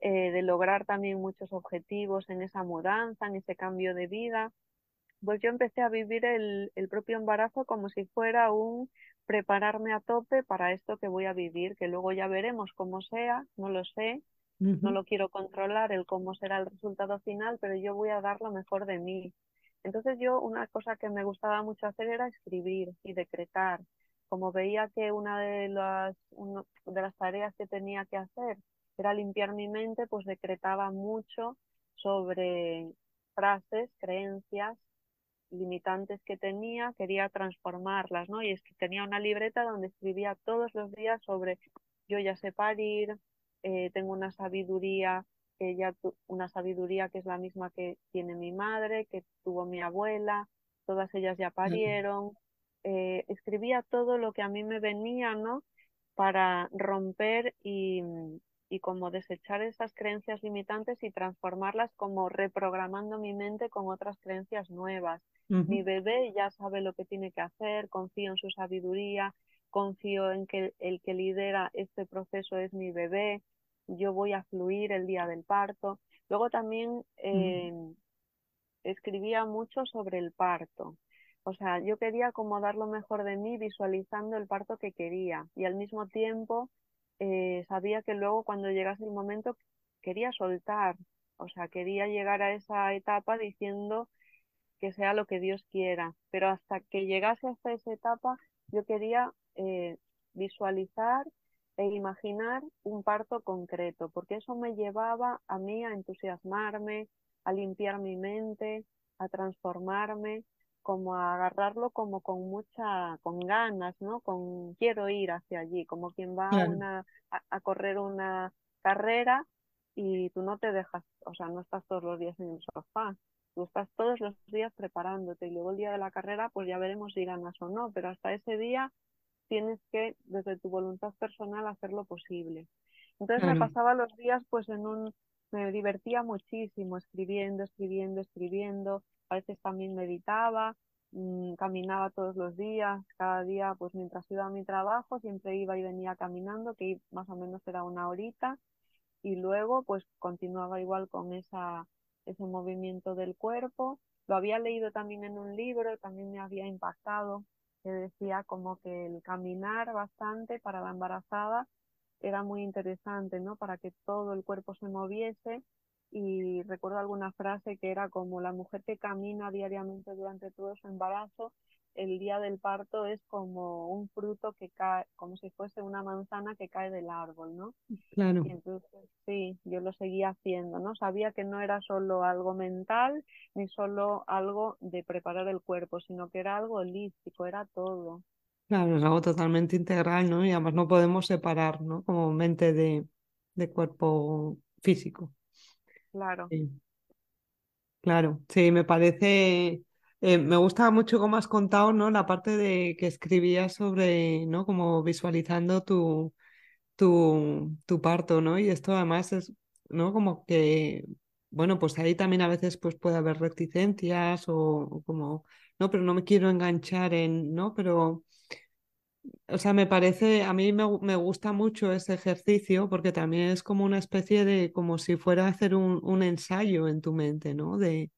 eh, de lograr también muchos objetivos en esa mudanza, en ese cambio de vida, pues yo empecé a vivir el, propio embarazo como si fuera un prepararme a tope para esto que voy a vivir, que luego ya veremos cómo sea, no lo sé, no lo quiero controlar el cómo será el resultado final, pero yo voy a dar lo mejor de mí. Entonces yo una cosa que me gustaba mucho hacer era escribir y decretar. Como veía que una de las, de las tareas que tenía que hacer era limpiar mi mente, pues decretaba mucho sobre frases, creencias limitantes que tenía, quería transformarlas, ¿no? Y es que tenía una libreta donde escribía todos los días sobre yo ya sé parir, eh, tengo una sabiduría que ya una sabiduría que es la misma que tiene mi madre, que tuvo mi abuela, todas ellas ya parieron. Eh, escribía todo lo que a mí me venía, ¿no? Para romper y, y como desechar esas creencias limitantes y transformarlas como reprogramando mi mente con otras creencias nuevas. Mi bebé ya sabe lo que tiene que hacer, confío en su sabiduría, confío en que el que lidera este proceso es mi bebé, yo voy a fluir el día del parto. Luego también eh, escribía mucho sobre el parto. O sea, yo quería como dar lo mejor de mí visualizando el parto que quería y al mismo tiempo eh, sabía que luego cuando llegase el momento quería soltar, o sea, quería llegar a esa etapa diciendo que sea lo que Dios quiera, pero hasta que llegase hasta esa etapa yo quería eh, visualizar e imaginar un parto concreto, porque eso me llevaba a mí a entusiasmarme, a limpiar mi mente, a transformarme como a agarrarlo como con mucha, con ganas, ¿no? Con quiero ir hacia allí, como quien va a, una, a, correr una carrera y tú no te dejas, o sea, no estás todos los días en el sofá, tú estás todos los días preparándote y luego el día de la carrera pues ya veremos si ganas o no, pero hasta ese día tienes que desde tu voluntad personal hacer lo posible. Entonces me pasaba los días pues en un, me divertía muchísimo escribiendo, escribiendo, escribiendo, a veces también meditaba, mm, caminaba todos los días, cada día, pues mientras iba a mi trabajo, siempre iba y venía caminando, que más o menos era una horita, y luego pues continuaba igual con esa, ese movimiento del cuerpo. Lo había leído también en un libro, también me había impactado, que decía como que el caminar bastante para la embarazada era muy interesante, ¿no? Para que todo el cuerpo se moviese y recuerdo alguna frase que era como la mujer que camina diariamente durante todo su embarazo, el día del parto es como un fruto que cae, como si fuese una manzana que cae del árbol, ¿no? Claro. Y entonces, sí, yo lo seguía haciendo, ¿no? Sabía que no era solo algo mental, ni solo algo de preparar el cuerpo, sino que era algo holístico, era todo. Claro, es algo totalmente integral, ¿no? Y además no podemos separar, ¿no? Como mente de, de cuerpo físico. Claro. Claro, sí, me parece, eh, me gusta mucho cómo has contado, ¿no? La parte de que escribías sobre, ¿no? Como visualizando tu, tu, tu parto, ¿no? Y esto además es, ¿no? Como que bueno, pues ahí también a veces pues puede haber reticencias o, como, no, pero no me quiero enganchar en, ¿no? Pero, o sea, me parece, a mí me, me gusta mucho ese ejercicio porque también es como una especie de, como si fuera a hacer un, un ensayo en tu mente, ¿no? De,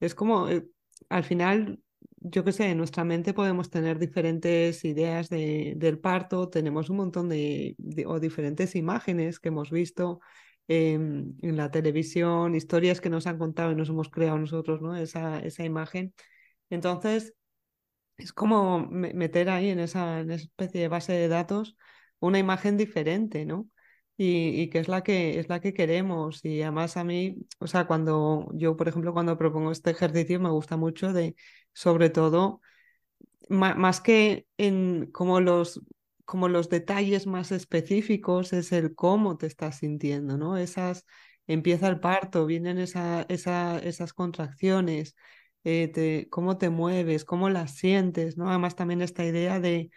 es como, eh, al final, yo qué sé, en nuestra mente podemos tener diferentes ideas de, del parto, tenemos un montón de, o diferentes imágenes que hemos visto en la televisión, historias que nos han contado y nos hemos creado nosotros, ¿no? Esa, esa imagen. Entonces, es como meter ahí en esa, en esa especie de base de datos una imagen diferente, ¿no? Y, que es la que es la que queremos. Y además a mí, o sea, cuando yo, por ejemplo, cuando propongo este ejercicio, me gusta mucho de, sobre todo, más que en como los como los detalles más específicos es el cómo te estás sintiendo, ¿no? Esas, empieza el parto, vienen esa, esa, esas contracciones, eh, te, cómo te mueves, cómo las sientes, ¿no? Además también esta idea de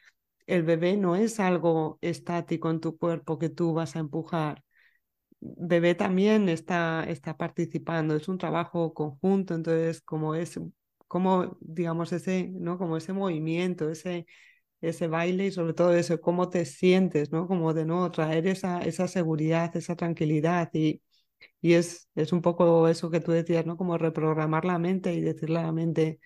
el bebé no es algo estático en tu cuerpo que tú vas a empujar. Bebé también está, está participando, es un trabajo conjunto, entonces como es, como digamos ese, ¿no? Como ese movimiento, ese, ese baile y sobre todo eso, cómo te sientes, ¿no? Como de nuevo traer esa, esa seguridad, esa tranquilidad y, y es, es un poco eso que tú decías, ¿no? Como reprogramar la mente y decirle a la mente,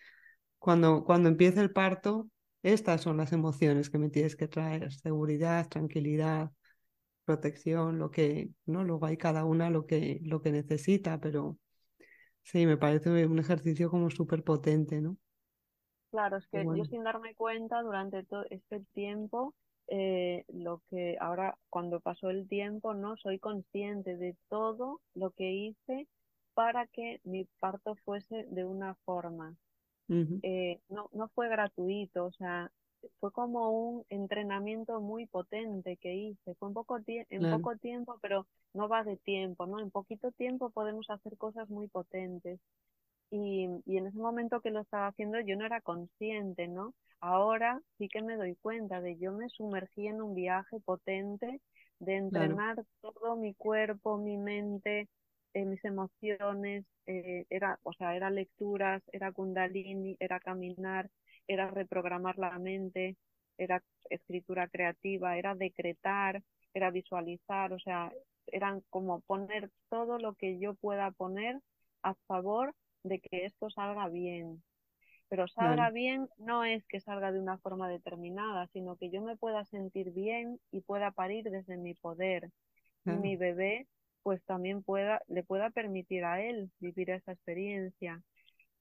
cuando, cuando empiece el parto, estas son las emociones que me tienes que traer, seguridad, tranquilidad, protección, lo que, ¿no? Luego hay cada una lo que, lo que necesita, pero sí, me parece un ejercicio como súper potente, ¿no? Claro, es que yo sin darme cuenta durante todo este tiempo, eh, lo que ahora cuando pasó el tiempo, no soy consciente de todo lo que hice para que mi parto fuese de una forma. Eh, no, no fue gratuito, o sea, fue como un entrenamiento muy potente que hice. Fue un poco en poco tiempo, pero no va de tiempo, ¿no? En poquito tiempo podemos hacer cosas muy potentes. Y, y, en ese momento que lo estaba haciendo yo no era consciente, ¿no? Ahora sí que me doy cuenta de yo me sumergí en un viaje potente de entrenar todo mi cuerpo, mi mente, eh, mis emociones, eh, era, o sea, era lecturas, era kundalini, era caminar, era reprogramar la mente, era escritura creativa, era decretar, era visualizar, o sea, eran como poner todo lo que yo pueda poner a favor de que esto salga bien. Pero salga bien no es que salga de una forma determinada, sino que yo me pueda sentir bien y pueda parir desde mi poder. Y mi bebé pues también pueda, le pueda permitir a él vivir esa experiencia.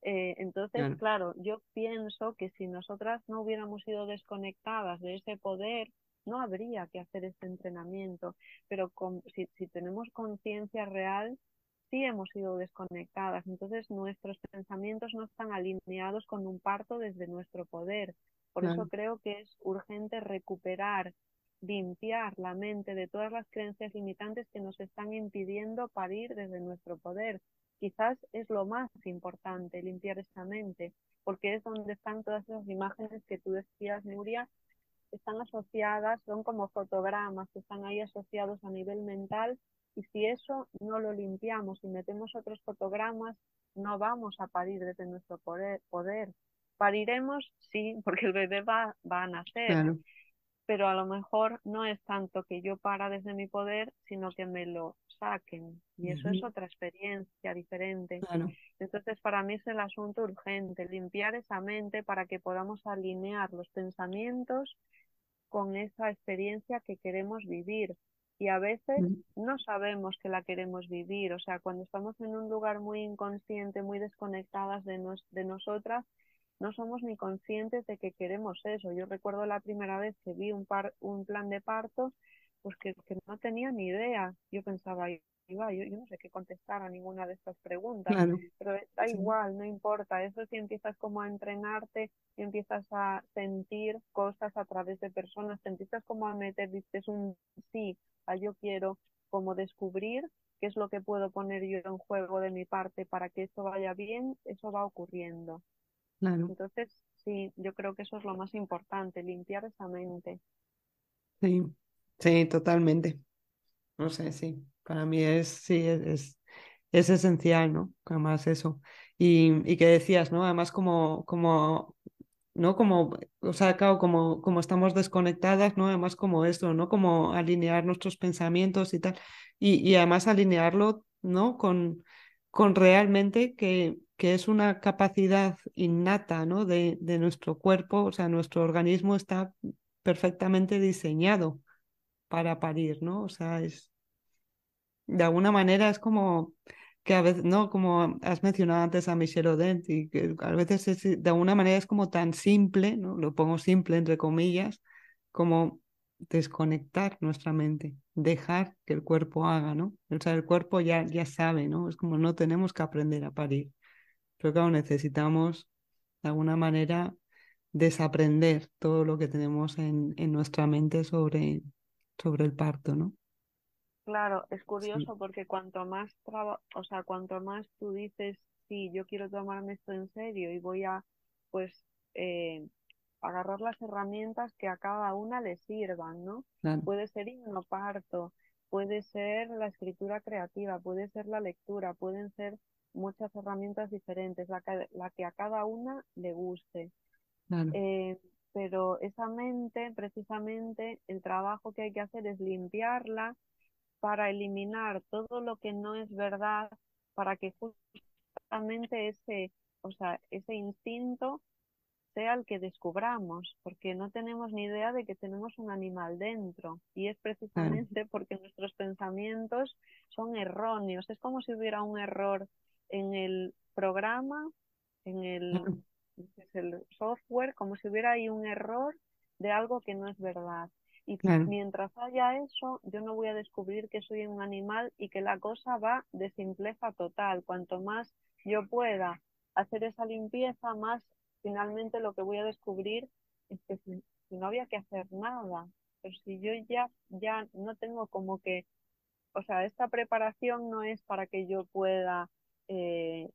Eh, entonces, claro. yo pienso que si nosotras no hubiéramos sido desconectadas de ese poder, no habría que hacer este entrenamiento. Pero con, si, si tenemos conciencia real, sí hemos sido desconectadas, entonces nuestros pensamientos no están alineados con un parto desde nuestro poder. Por eso creo que es urgente recuperar, limpiar la mente de todas las creencias limitantes que nos están impidiendo parir desde nuestro poder. Quizás es lo más importante, limpiar esa mente, porque es donde están todas esas imágenes que tú decías, Nuria, están asociadas, son como fotogramas que están ahí asociados a nivel mental y si eso no lo limpiamos y metemos otros fotogramas, no vamos a parir desde nuestro poder. Pariremos, sí, porque el bebé va, va a nacer, pero a lo mejor no es tanto que yo para desde mi poder, sino que me lo saquen. Y eso es otra experiencia diferente. Entonces, para mí es el asunto urgente, limpiar esa mente para que podamos alinear los pensamientos con esa experiencia que queremos vivir y a veces no sabemos que la queremos vivir. O sea, cuando estamos en un lugar muy inconsciente, muy desconectadas de, de nosotras, no somos ni conscientes de que queremos eso. Yo recuerdo la primera vez que vi un, par, un plan de parto, pues que, que no tenía ni idea. Yo pensaba, yo, yo, no sé qué contestar a ninguna de estas preguntas, pero da igual, no importa, eso si empiezas como a entrenarte y empiezas a sentir cosas a través de personas, te empiezas como a meter, dices un sí, a yo quiero como descubrir qué es lo que puedo poner yo en juego de mi parte para que esto vaya bien, eso va ocurriendo. Entonces, sí, yo creo que eso es lo más importante, limpiar esa mente. Sí, sí, totalmente. No sé, sí. Para mí es, sí, es, es esencial, ¿no? Además eso. Y, y que decías, ¿no? Además como, como ¿no? Como, o sea, claro, como, como estamos desconectadas, ¿no? Además como eso, ¿no? Como alinear nuestros pensamientos y tal. Y, y además alinearlo, ¿no? Con, con realmente que, que es una capacidad innata, ¿no? De, de nuestro cuerpo, o sea, nuestro organismo está perfectamente diseñado para parir, ¿no? O sea, es, de alguna manera es como que a veces, ¿no? Como has mencionado antes a Michelle Odent, y que a veces es, de alguna manera es como tan simple, ¿no? Lo pongo simple entre comillas, como desconectar nuestra mente, dejar que el cuerpo haga, ¿no? O sea, el cuerpo ya, ya sabe, ¿no? Es como no tenemos que aprender a parir. Pero claro, necesitamos de alguna manera desaprender todo lo que tenemos en, en nuestra mente sobre, sobre el parto, ¿no? Claro, es curioso porque cuanto más traba, o sea, cuanto más tú dices, sí, yo quiero tomarme esto en serio y voy a, pues, eh, agarrar las herramientas que a cada una le sirvan, ¿no? Puede ser parto, puede ser la escritura creativa, puede ser la lectura, pueden ser muchas herramientas diferentes, la que, la que a cada una le guste. Eh, pero esa mente, precisamente, el trabajo que hay que hacer es limpiarla para eliminar todo lo que no es verdad, para que justamente ese, o sea, ese instinto sea el que descubramos, porque no tenemos ni idea de que tenemos un animal dentro y es precisamente porque nuestros pensamientos son erróneos. Es como si hubiera un error en el programa, en el, el software, como si hubiera ahí un error de algo que no es verdad. Y mientras haya eso, yo no voy a descubrir que soy un animal y que la cosa va de simpleza total. Cuanto más yo pueda hacer esa limpieza, más finalmente lo que voy a descubrir es que si, no había que hacer nada, pero si yo ya, ya no tengo como que, o sea, esta preparación no es para que yo pueda eh,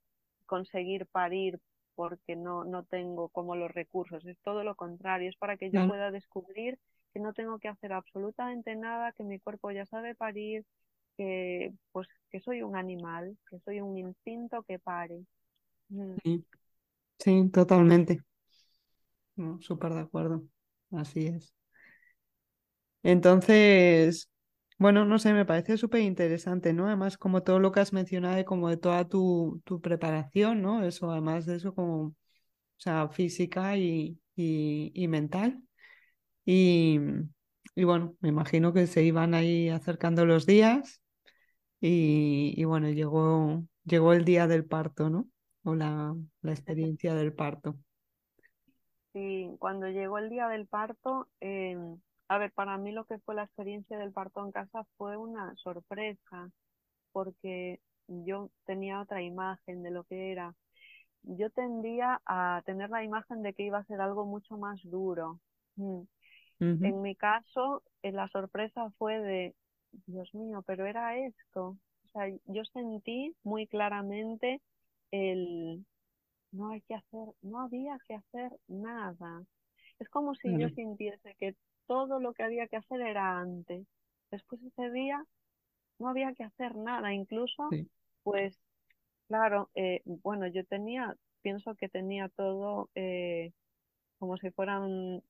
conseguir parir porque no, no tengo como los recursos, es todo lo contrario, es para que yo pueda descubrir que no tengo que hacer absolutamente nada, que mi cuerpo ya sabe parir, que pues que soy un animal, que soy un instinto que pare. Mm. Sí, totalmente. súper de acuerdo. Así es. Entonces, bueno, no sé, me parece súper interesante, ¿no? Además, como todo lo que has mencionado, como de toda tu, tu preparación, ¿no? Eso, además de eso, como, o sea, física y, y, y mental. Y, y, bueno, me imagino que se iban ahí acercando los días y, y, bueno, llegó, llegó el día del parto, ¿no? O la, la experiencia del parto. Sí, cuando llegó el día del parto, eh, a ver, para mí lo que fue la experiencia del parto en casa fue una sorpresa, porque yo tenía otra imagen de lo que era. Yo tendía a tener la imagen de que iba a ser algo mucho más duro. Mm. En mi caso, eh, la sorpresa fue de, Dios mío, pero era esto. O sea, yo sentí muy claramente el, no hay que hacer, no había que hacer nada. Es como si yo sintiese que todo lo que había que hacer era antes. Después ese día no había que hacer nada, incluso, pues, claro, eh, bueno, yo tenía, pienso que tenía todo eh, como si fueran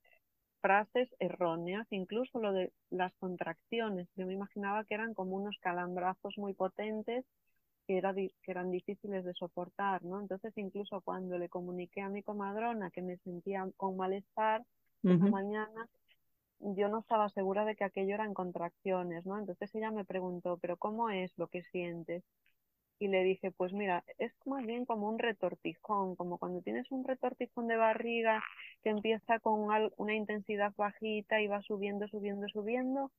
frases erróneas, incluso lo de las contracciones. Yo me imaginaba que eran como unos calambrazos muy potentes que, era, que eran difíciles de soportar, ¿no? Entonces, incluso cuando le comuniqué a mi comadrona que me sentía con malestar esa mañana, yo no estaba segura de que aquello eran contracciones, ¿no? Entonces ella me preguntó, ¿pero cómo es lo que sientes? y le dije, pues mira, es más bien como un retortijón, como cuando tienes un retortijón de barriga que empieza con una intensidad bajita y va subiendo, subiendo, subiendo,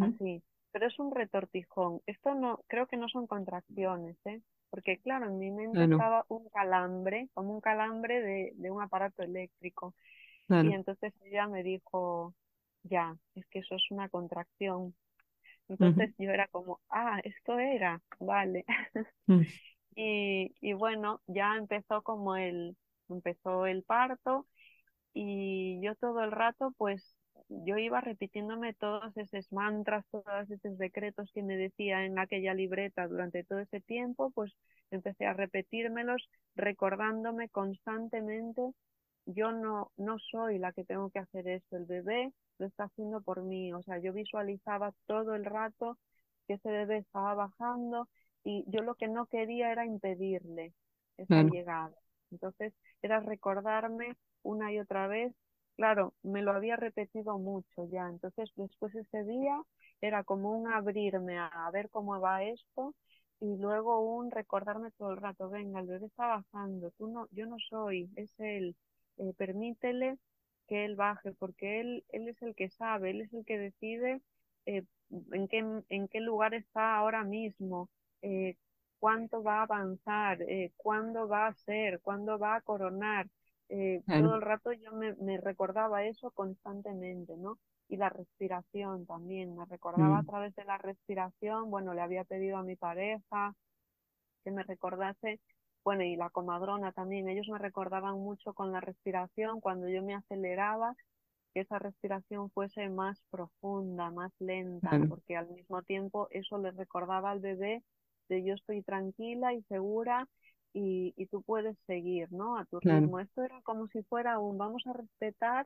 así. Pero es un retortijón. Esto no, creo que no son contracciones, ¿eh? Porque claro, en mi mente estaba un calambre, como un calambre de, de un aparato eléctrico. Y entonces ella me dijo, ya, es que eso es una contracción. Entonces yo era como, ah, esto era, vale. Mm. y, y bueno, ya empezó como el, empezó el parto y yo todo el rato pues yo iba repitiéndome todos esos mantras, todos esos decretos que me decía en aquella libreta durante todo ese tiempo, pues empecé a repetírmelos, recordándome constantemente, yo no, no soy la que tengo que hacer esto, el bebé lo está haciendo por mí, o sea, yo visualizaba todo el rato que ese bebé estaba bajando y yo lo que no quería era impedirle esa llegada. Entonces era recordarme una y otra vez claro, me lo había repetido mucho ya, entonces después ese día era como un abrirme a, ver cómo va esto y luego un recordarme todo el rato, venga, el bebé está bajando, tú no, yo no soy, es él, eh, permítele que él baje, porque él, él es el que sabe, él es el que decide eh, en, qué, en qué lugar está ahora mismo, eh, cuánto va a avanzar, cuándo va a ser, cuándo va a coronar. Eh, todo el rato yo me, me, recordaba eso constantemente, ¿no? Y la respiración también, me recordaba a mm. través de la respiración, bueno, le había pedido a mi pareja que me recordase, bueno, y la comadrona también, ellos me recordaban mucho con la respiración, cuando yo me aceleraba, que esa respiración fuese más profunda, más lenta, porque al mismo tiempo eso le recordaba al bebé de yo estoy tranquila y segura y, y tú puedes seguir, ¿no? A tu ritmo. Esto era como si fuera un, vamos a respetar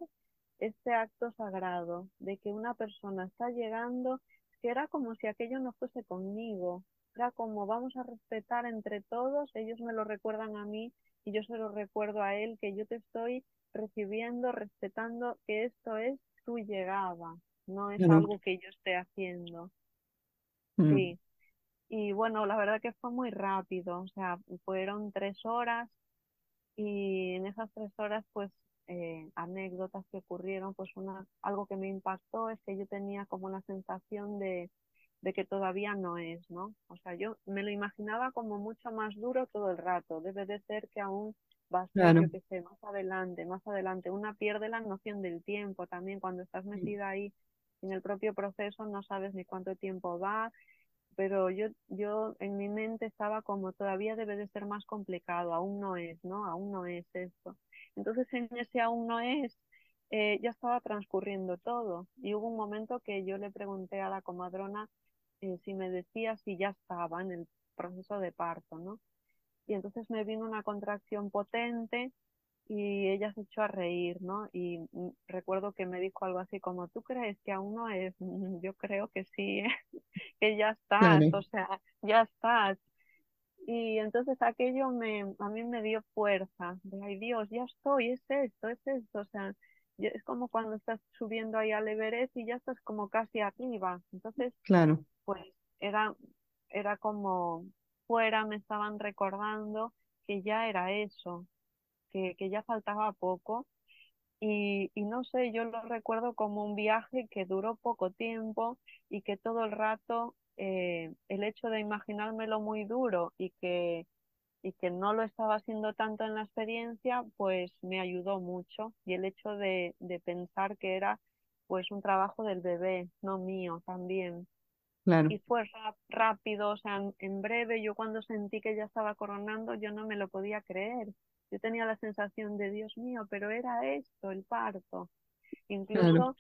este acto sagrado de que una persona está llegando, que era como si aquello no fuese conmigo, era como vamos a respetar entre todos, ellos me lo recuerdan a mí y yo se lo recuerdo a él, que yo te estoy recibiendo, respetando que esto es tu llegada, no es algo que yo esté haciendo. Mm. Sí. Y bueno, la verdad que fue muy rápido, o sea, fueron tres horas y en esas tres horas pues eh, anécdotas que ocurrieron, pues una, algo que me impactó es que yo tenía como la sensación de, de que todavía no es, ¿no? O sea, yo me lo imaginaba como mucho más duro todo el rato, debe de ser que aún va a ser, yo que sé, más adelante, más adelante. Una pierde la noción del tiempo también cuando estás metida ahí en el propio proceso, no sabes ni cuánto tiempo va pero yo, yo en mi mente estaba como todavía debe de ser más complicado, aún no es, ¿no? Aún no es esto. Entonces en ese aún no es, eh, ya estaba transcurriendo todo y hubo un momento que yo le pregunté a la comadrona eh, si me decía si ya estaba en el proceso de parto, ¿no? Y entonces me vino una contracción potente y ella se echó a reír, ¿no? Y mm, recuerdo que me dijo algo así como, ¿tú crees que aún no es? Yo creo que sí, que ya estás, o sea, ya estás. Y entonces aquello me, a mí me dio fuerza, de, ay Dios, ya estoy, es esto, es esto, o sea, es como cuando estás subiendo ahí al Everest y ya estás como casi arriba. Entonces, claro. pues era, era como fuera me estaban recordando que ya era eso, que, que ya faltaba poco. Y, y, no sé, yo lo recuerdo como un viaje que duró poco tiempo y que todo el rato eh, el hecho de imaginármelo muy duro y que, y que no lo estaba haciendo tanto en la experiencia, pues me ayudó mucho. Y el hecho de, de pensar que era pues un trabajo del bebé, no mío también. Claro. Y fue rápido, o sea, en breve, yo cuando sentí que ya estaba coronando, yo no me lo podía creer yo tenía la sensación de Dios mío, pero era esto, el parto. Incluso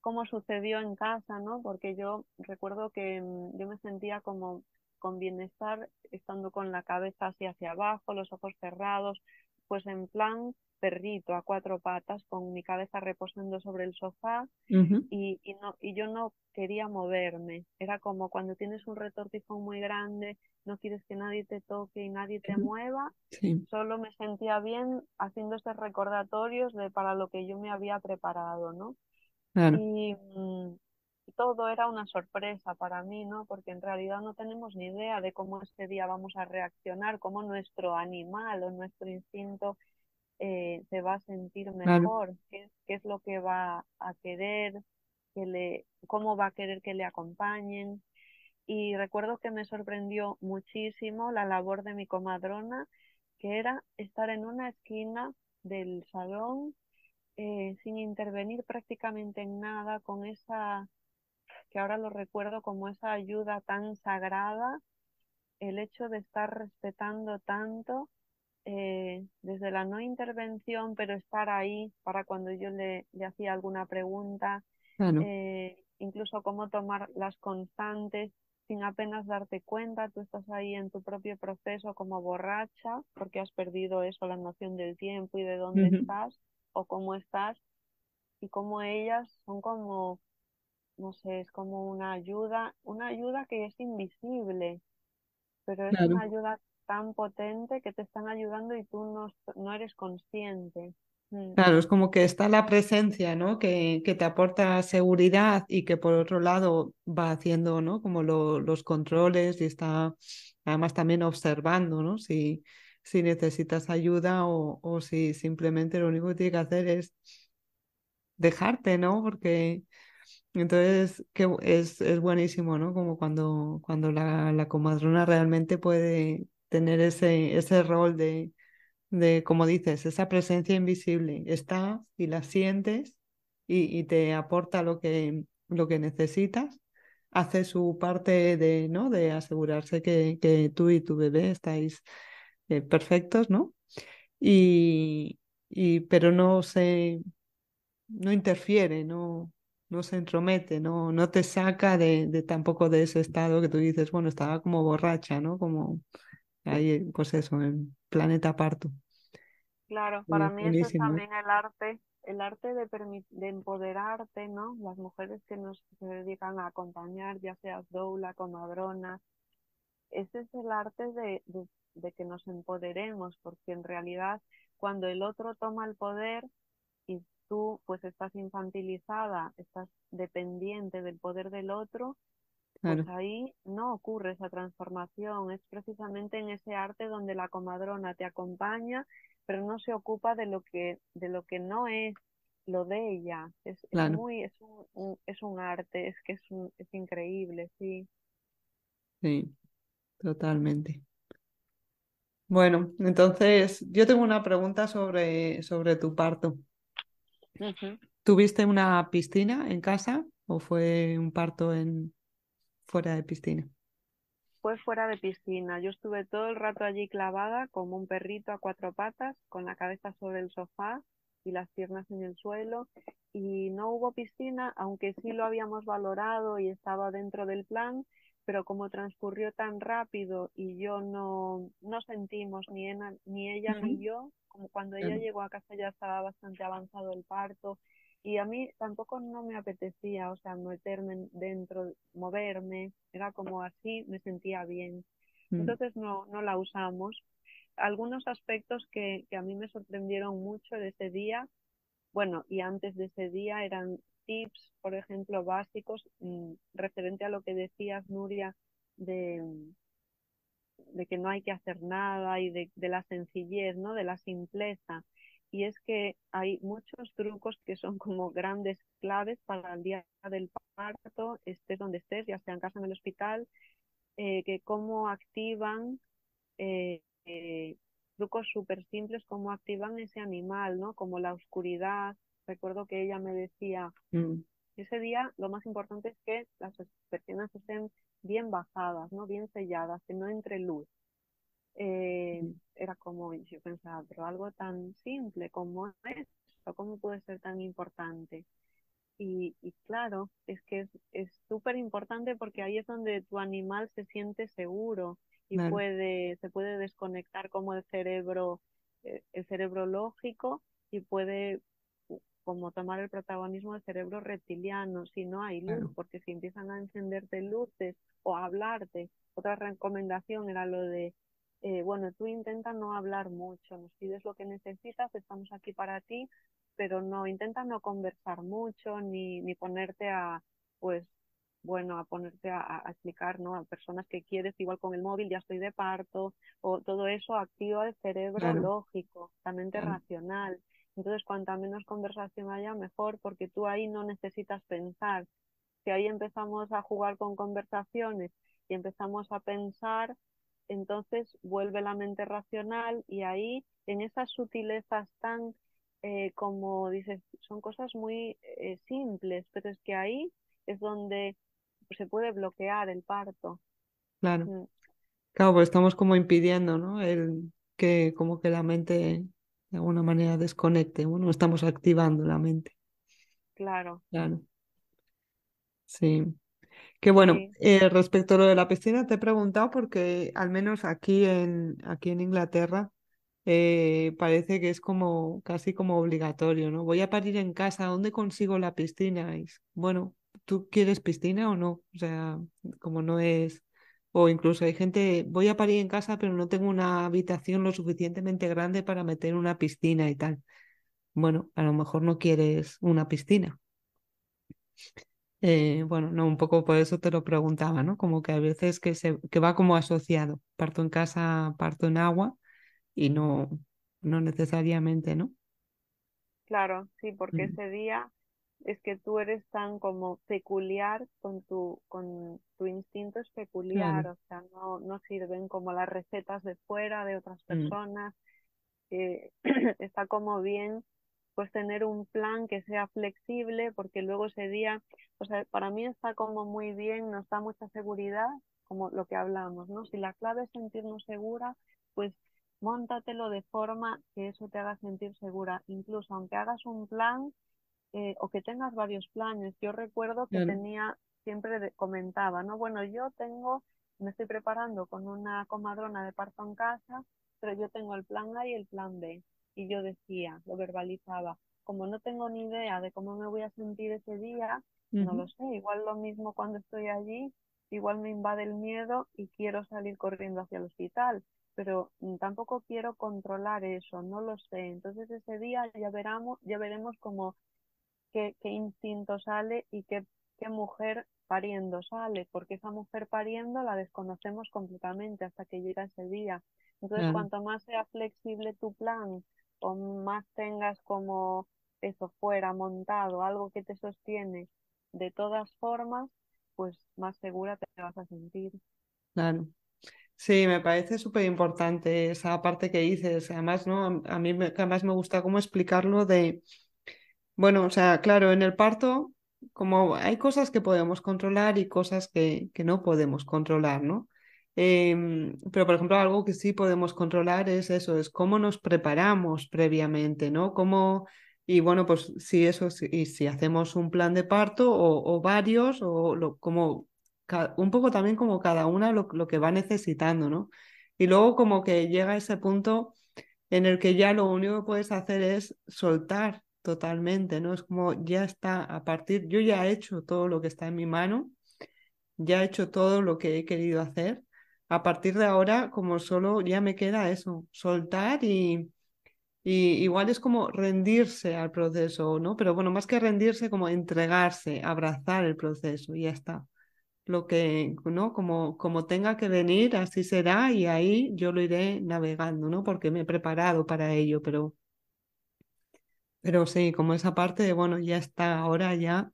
como sucedió en casa, ¿no? Porque yo recuerdo que mm, yo me sentía como con bienestar, estando con la cabeza así hacia abajo, los ojos cerrados, pues en plan perrito a cuatro patas con mi cabeza reposando sobre el sofá y, y, no, y yo no quería moverme. Era como cuando tienes un retortijón muy grande, no quieres que nadie te toque y nadie te mueva. Solo me sentía bien haciendo estos recordatorios de para lo que yo me había preparado, ¿no? Y mm, todo era una sorpresa para mí, ¿no? Porque en realidad no tenemos ni idea de cómo este día vamos a reaccionar, cómo nuestro animal o nuestro instinto eh, se va a sentir mejor, qué, es lo que va a querer, que le, cómo va a querer que le acompañen. Y recuerdo que me sorprendió muchísimo la labor de mi comadrona, que era estar en una esquina del salón eh, sin intervenir prácticamente en nada, con esa, que ahora lo recuerdo como esa ayuda tan sagrada, el hecho de estar respetando tanto eh, desde la no intervención, pero estar ahí para cuando yo le, le hacía alguna pregunta, eh, incluso cómo tomar las constantes sin apenas darte cuenta, tú estás ahí en tu propio proceso como borracha porque has perdido eso, la noción del tiempo y de dónde estás o cómo estás y cómo ellas son como, no sé, es como una ayuda, una ayuda que es invisible, pero es una ayuda tan potente que te están ayudando y tú no, no eres consciente. Mm. Claro, es como que está la presencia, ¿no? Que, que, te aporta seguridad y que por otro lado va haciendo, ¿no? Como los controles y está además también observando, ¿no? Si, si necesitas ayuda o, o si simplemente lo único que tiene que hacer es dejarte, ¿no? Porque entonces que es, es buenísimo, ¿no? Como cuando, cuando la, la comadrona realmente puede tener ese, ese rol de, de, como dices, esa presencia invisible. Está y la sientes y, y te aporta lo que, lo que necesitas. Hace su parte de, ¿no? de asegurarse que, que tú y tu bebé estáis eh, perfectos, ¿no? Y, y, pero no se, no interfiere, no, no se entromete, no, no te saca de, de, tampoco de ese estado que tú dices, bueno, estaba como borracha, ¿no? Como ahí, pues eso, en planeta parto. Claro, para mí eso es también el arte, el arte de, de empoderarte, ¿no? Las mujeres que nos dedican a acompañar, ya seas doula, comadrona, ese es el arte de, de, de que nos empoderemos, porque en realidad cuando el otro toma el poder y tú pues estás infantilizada, estás dependiente del poder del otro, pues ahí no ocurre esa transformación, es precisamente en ese arte donde la comadrona te acompaña, pero no se ocupa de lo que, de lo que no es lo de ella. Es, muy, es un, es un arte, es que es, es increíble, sí. Sí, totalmente. Bueno, entonces yo tengo una pregunta sobre, sobre tu parto. ¿Tuviste una piscina en casa o fue un parto en, fuera de piscina? Fue fuera de piscina. Yo estuve todo el rato allí clavada como un perrito a cuatro patas, con la cabeza sobre el sofá y las piernas en el suelo. Y no hubo piscina, aunque sí lo habíamos valorado y estaba dentro del plan, pero como transcurrió tan rápido y yo no, no sentimos ni, ni ella ni yo, como cuando ella llegó a casa ya estaba bastante avanzado el parto y a mí tampoco no me apetecía, o sea, meterme dentro, moverme, era como así, me sentía bien. Mm. Entonces no, no la usamos. Algunos aspectos que, que a mí me sorprendieron mucho de ese día, bueno, y antes de ese día eran tips, por ejemplo, básicos, mm, referente a lo que decías, Nuria, de, de que no hay que hacer nada y de, de la sencillez, ¿no? De la simpleza y es que hay muchos trucos que son como grandes claves para el día del parto, estés donde estés, ya sea en casa en el hospital, eh, que cómo activan eh, eh, trucos súper simples, cómo activan ese animal, ¿no? Como la oscuridad. Recuerdo que ella me decía, mm. Ese día lo más importante es que las persianas estén bien bajadas, ¿no? Bien selladas, que no entre luz. Eh, era como, yo pensaba, pero algo tan simple como esto, ¿cómo puede ser tan importante? Y, y claro, es que es súper importante porque ahí es donde tu animal se siente seguro y puede, se puede desconectar como el cerebro, eh, el cerebro lógico y puede como tomar el protagonismo del cerebro reptiliano si no hay luz, porque si empiezan a encenderte luces o a hablarte, otra recomendación era lo de eh, bueno, tú intenta no hablar mucho, nos pides lo que necesitas, estamos aquí para ti, pero no, intenta no conversar mucho ni, ni ponerte a, pues, bueno, a ponerte a, explicar, ¿no? A personas que quieres, igual con el móvil, ya estoy de parto, o todo eso activa el cerebro lógico, la mente racional. Entonces, cuanta menos conversación haya, mejor, porque tú ahí no necesitas pensar. Si ahí empezamos a jugar con conversaciones y empezamos a pensar, entonces vuelve la mente racional y ahí en esas sutilezas tan eh, como dices, son cosas muy eh, simples, pero es que ahí es donde se puede bloquear el parto. Claro. Mm. Claro, pues estamos como impidiendo, ¿no? El, que como que la mente de alguna manera desconecte, bueno, estamos activando la mente. Claro. Claro. Sí. Que bueno, eh, respecto a lo de la piscina, te he preguntado porque al menos aquí en, aquí en Inglaterra eh, parece que es como casi como obligatorio, ¿no? Voy a parir en casa, ¿dónde consigo la piscina? bueno, ¿tú quieres piscina o no? O sea, como no es, o incluso hay gente, voy a parir en casa, pero no tengo una habitación lo suficientemente grande para meter una piscina y tal. Bueno, a lo mejor no quieres una piscina. Eh, bueno, no, un poco por eso te lo preguntaba, ¿no? Como que a veces que, se, que va como asociado, parto en casa, parto en agua y no, no necesariamente, ¿no? Claro, sí, porque Mm, ese día es que tú eres tan como peculiar con tu, con tu instinto es peculiar, claro. o sea, no, no sirven como las recetas de fuera de otras Mm, personas. eh, está como bien pues tener un plan que sea flexible porque luego ese día, o sea, para mí está como muy bien, nos da mucha seguridad, como lo que hablamos, ¿no? Si la clave es sentirnos segura, pues móntatelo de forma que eso te haga sentir segura. Incluso aunque hagas un plan eh, o que tengas varios planes. Yo recuerdo que tenía, siempre de- comentaba, ¿no? Bueno, yo tengo, me estoy preparando con una comadrona de parto en casa, pero yo tengo el plan A y el plan B. Y yo decía, lo verbalizaba, como no tengo ni idea de cómo me voy a sentir ese día, no lo sé, igual lo mismo cuando estoy allí, igual me invade el miedo y quiero salir corriendo hacia el hospital, pero mm, tampoco quiero controlar eso, no lo sé. Entonces ese día ya veremos, ya veremos cómo qué, qué instinto sale y qué, qué mujer pariendo sale, porque esa mujer pariendo la desconocemos completamente hasta que llega ese día. Entonces, cuanto más sea flexible tu plan o más tengas como eso fuera montado, algo que te sostiene de todas formas, pues más segura te vas a sentir. claro. Sí, me parece súper importante esa parte que dices. Además, ¿no? A mí me, además me gusta cómo explicarlo de Bueno, o sea, claro, en el parto, como hay cosas que podemos controlar y cosas que, que no podemos controlar, ¿no? Em, pero, por ejemplo, algo que sí podemos controlar es eso, es cómo nos preparamos previamente, ¿no? Cómo, y bueno, pues si eso, si, si hacemos un plan de parto o, o varios, o lo, como un poco también como cada una lo, lo que va necesitando, ¿no? Y luego como que llega ese punto en el que ya lo único que puedes hacer es soltar totalmente, ¿no? Es como ya está a partir, yo ya he hecho todo lo que está en mi mano, ya he hecho todo lo que he querido hacer. A partir de ahora, como solo ya me queda eso, soltar y, y igual es como rendirse al proceso, ¿no? Pero bueno, más que rendirse, como entregarse, abrazar el proceso y ya está. Lo que, ¿no? Como, como tenga que venir, así será y ahí yo lo iré navegando, ¿no? Porque me he preparado para ello, pero pero sí, como esa parte de, bueno, ya está, ahora ya,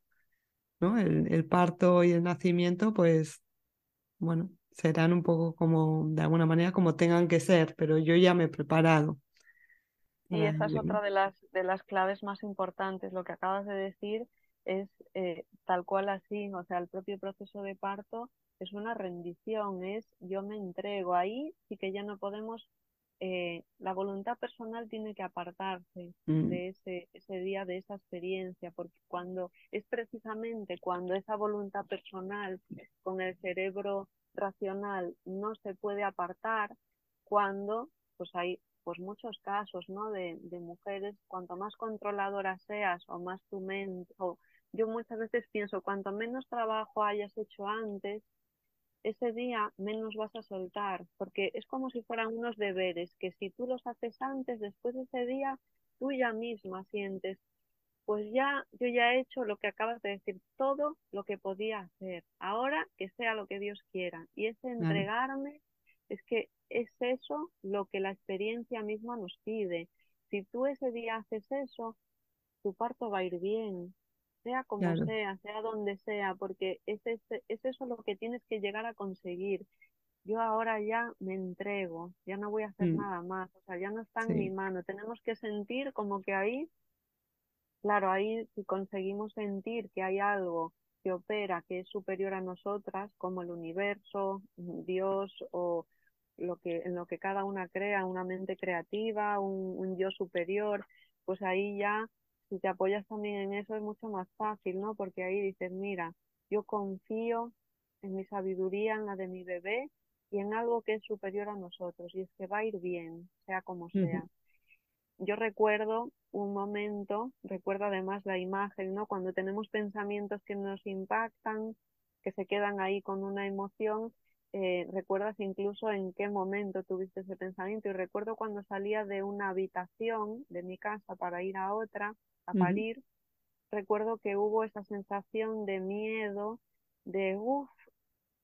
¿no? El, el parto y el nacimiento, pues, bueno, serán un poco como, de alguna manera, como tengan que ser, pero yo ya me he preparado Y esa es otra de las, de las claves más importantes. Lo que acabas de decir es eh, tal cual así, o sea, el propio proceso de parto es una rendición, es yo me entrego ahí y que ya no podemos, eh, la voluntad personal tiene que apartarse Mm, de ese, ese día, de esa experiencia, porque cuando es precisamente cuando esa voluntad personal con el cerebro racional no se puede apartar, cuando pues hay pues muchos casos, ¿no? De, de mujeres, cuanto más controladora seas o más tu mente, o yo muchas veces pienso, cuanto menos trabajo hayas hecho antes, ese día menos vas a soltar, porque es como si fueran unos deberes que si tú los haces antes, después de ese día, tú ya misma sientes, pues ya, yo ya he hecho lo que acabas de decir, todo lo que podía hacer. Ahora que sea lo que Dios quiera. Y ese entregarme es que es eso lo que la experiencia misma nos pide. Si tú ese día haces eso, tu parto va a ir bien, sea como claro, sea, sea donde sea, porque es, ese- es eso lo que tienes que llegar a conseguir. Yo ahora ya me entrego, ya no voy a hacer mm, nada más, o sea, ya no está en mi mano. Tenemos que sentir como que ahí Claro, ahí si conseguimos sentir que hay algo que opera, que es superior a nosotras, como el universo, Dios o lo que, en lo que cada una crea, una mente creativa, un, un yo superior, pues ahí ya, si te apoyas también en eso es mucho más fácil, ¿no? Porque ahí dices, mira, yo confío en mi sabiduría, en la de mi bebé y en algo que es superior a nosotros y es que va a ir bien, sea como sea. Yo recuerdo un momento, recuerdo además la imagen, ¿no? Cuando tenemos pensamientos que nos impactan, que se quedan ahí con una emoción, eh, recuerdas incluso en qué momento tuviste ese pensamiento y recuerdo cuando salía de una habitación de mi casa para ir a otra, a parir, recuerdo que hubo esa sensación de miedo, de uff,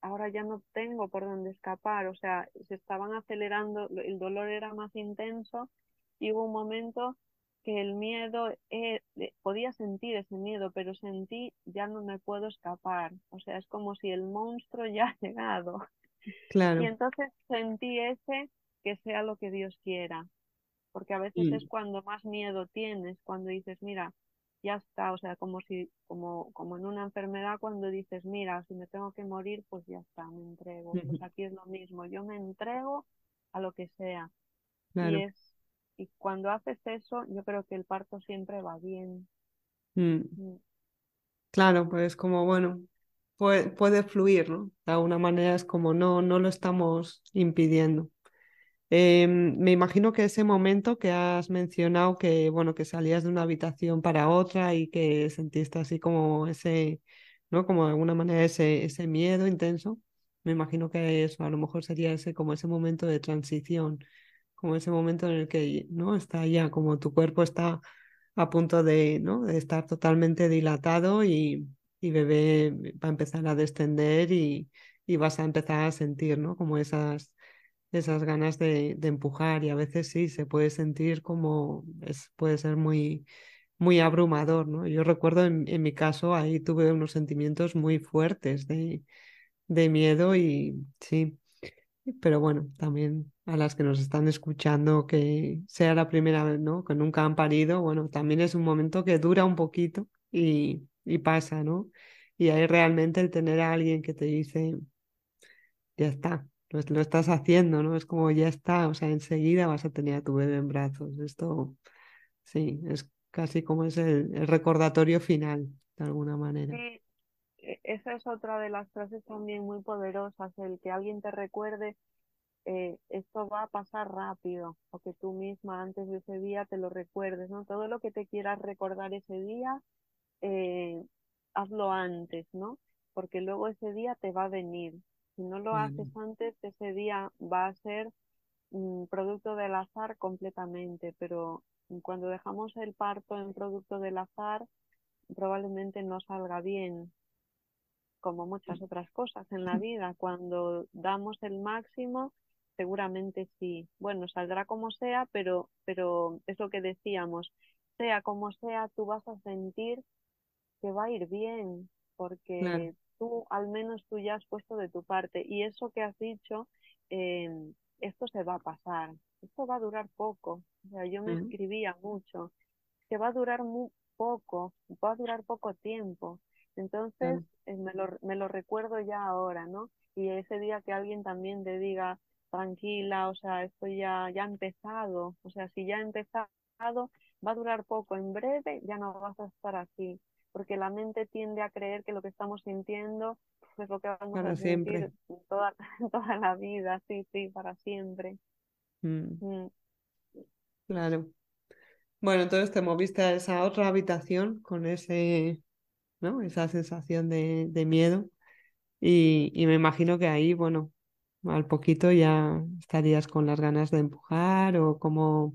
ahora ya no tengo por dónde escapar, o sea, se estaban acelerando, el dolor era más intenso y hubo un momento que el miedo, eh, podía sentir ese miedo, pero sentí ya no me puedo escapar, o sea, es como si el monstruo ya ha llegado. Claro. Y entonces sentí ese que sea lo que Dios quiera, porque a veces es Mm, cuando más miedo tienes, cuando dices, mira, ya está, o sea, como si, como, como en una enfermedad cuando dices, mira, si me tengo que morir, pues ya está, me entrego. Pues aquí es lo mismo, yo me entrego a lo que sea. Y es, y cuando haces eso, yo creo que el parto siempre va bien. Mm, Mm, Claro, pues como bueno, puede, puede fluir, ¿no? De alguna manera es como no, no lo estamos impidiendo. Em, me imagino que ese momento que has mencionado, que bueno, que salías de una habitación para otra y que sentiste así como ese, ¿no? Como de alguna manera ese, ese miedo intenso, me imagino que eso a lo mejor sería ese como ese momento de transición, como ese momento en el que, ¿no? Está ya como tu cuerpo está a punto de, ¿no? de estar totalmente dilatado y, y bebé va a empezar a descender y, y vas a empezar a sentir, ¿no? Como esas esas ganas de, de empujar y a veces sí, se puede sentir como, es, puede ser muy, muy abrumador, ¿no? Yo recuerdo en, en mi caso, ahí tuve unos sentimientos muy fuertes de, de miedo y sí, pero bueno, también a las que nos están escuchando que sea la primera vez, ¿no? Que nunca han parido, bueno, también es un momento que dura un poquito y, y pasa, ¿no? Y ahí realmente el tener a alguien que te dice, ya está, lo, estás haciendo, ¿no? Es como ya está, o sea, enseguida vas a tener a tu bebé en brazos. Esto, sí, es casi como es el, recordatorio final, de alguna manera. E- esa es otra de las frases también muy poderosas, el que alguien te recuerde eh, esto va a pasar rápido, o que tú misma antes de ese día te lo recuerdes, ¿no? Todo lo que te quieras recordar ese día, eh, hazlo antes, ¿no? Porque luego ese día te va a venir. Si no lo haces Claro. antes, ese día va a ser mm, producto del azar completamente, pero cuando dejamos el parto en producto del azar, probablemente no salga bien como muchas otras cosas en la vida. Cuando damos el máximo, seguramente sí. Bueno, saldrá como sea, pero, pero es lo que decíamos. Sea como sea, tú vas a sentir que va a ir bien, Claro. Tú, al menos tú ya has puesto de tu parte. Y eso que has dicho, eh, esto se va a pasar. Esto va a durar poco. O sea, yo me escribía mucho que va a durar muy poco, va a durar poco tiempo. Entonces, eh, me lo, me lo recuerdo ya ahora, ¿no? Y ese día que alguien también te diga, tranquila, o sea, esto ya, ya ha empezado, o sea, si ya ha empezado, va a durar poco, en breve ya no vas a estar aquí, porque la mente tiende a creer que lo que estamos sintiendo es lo que vamos a sentir toda, toda la vida, sí, sí, para siempre. Mm, Mm, Claro. Bueno, entonces te moviste a esa otra habitación con ese, ¿no? Esa sensación de, de miedo y, y me imagino que ahí, bueno, al poquito ya estarías con las ganas de empujar o cómo,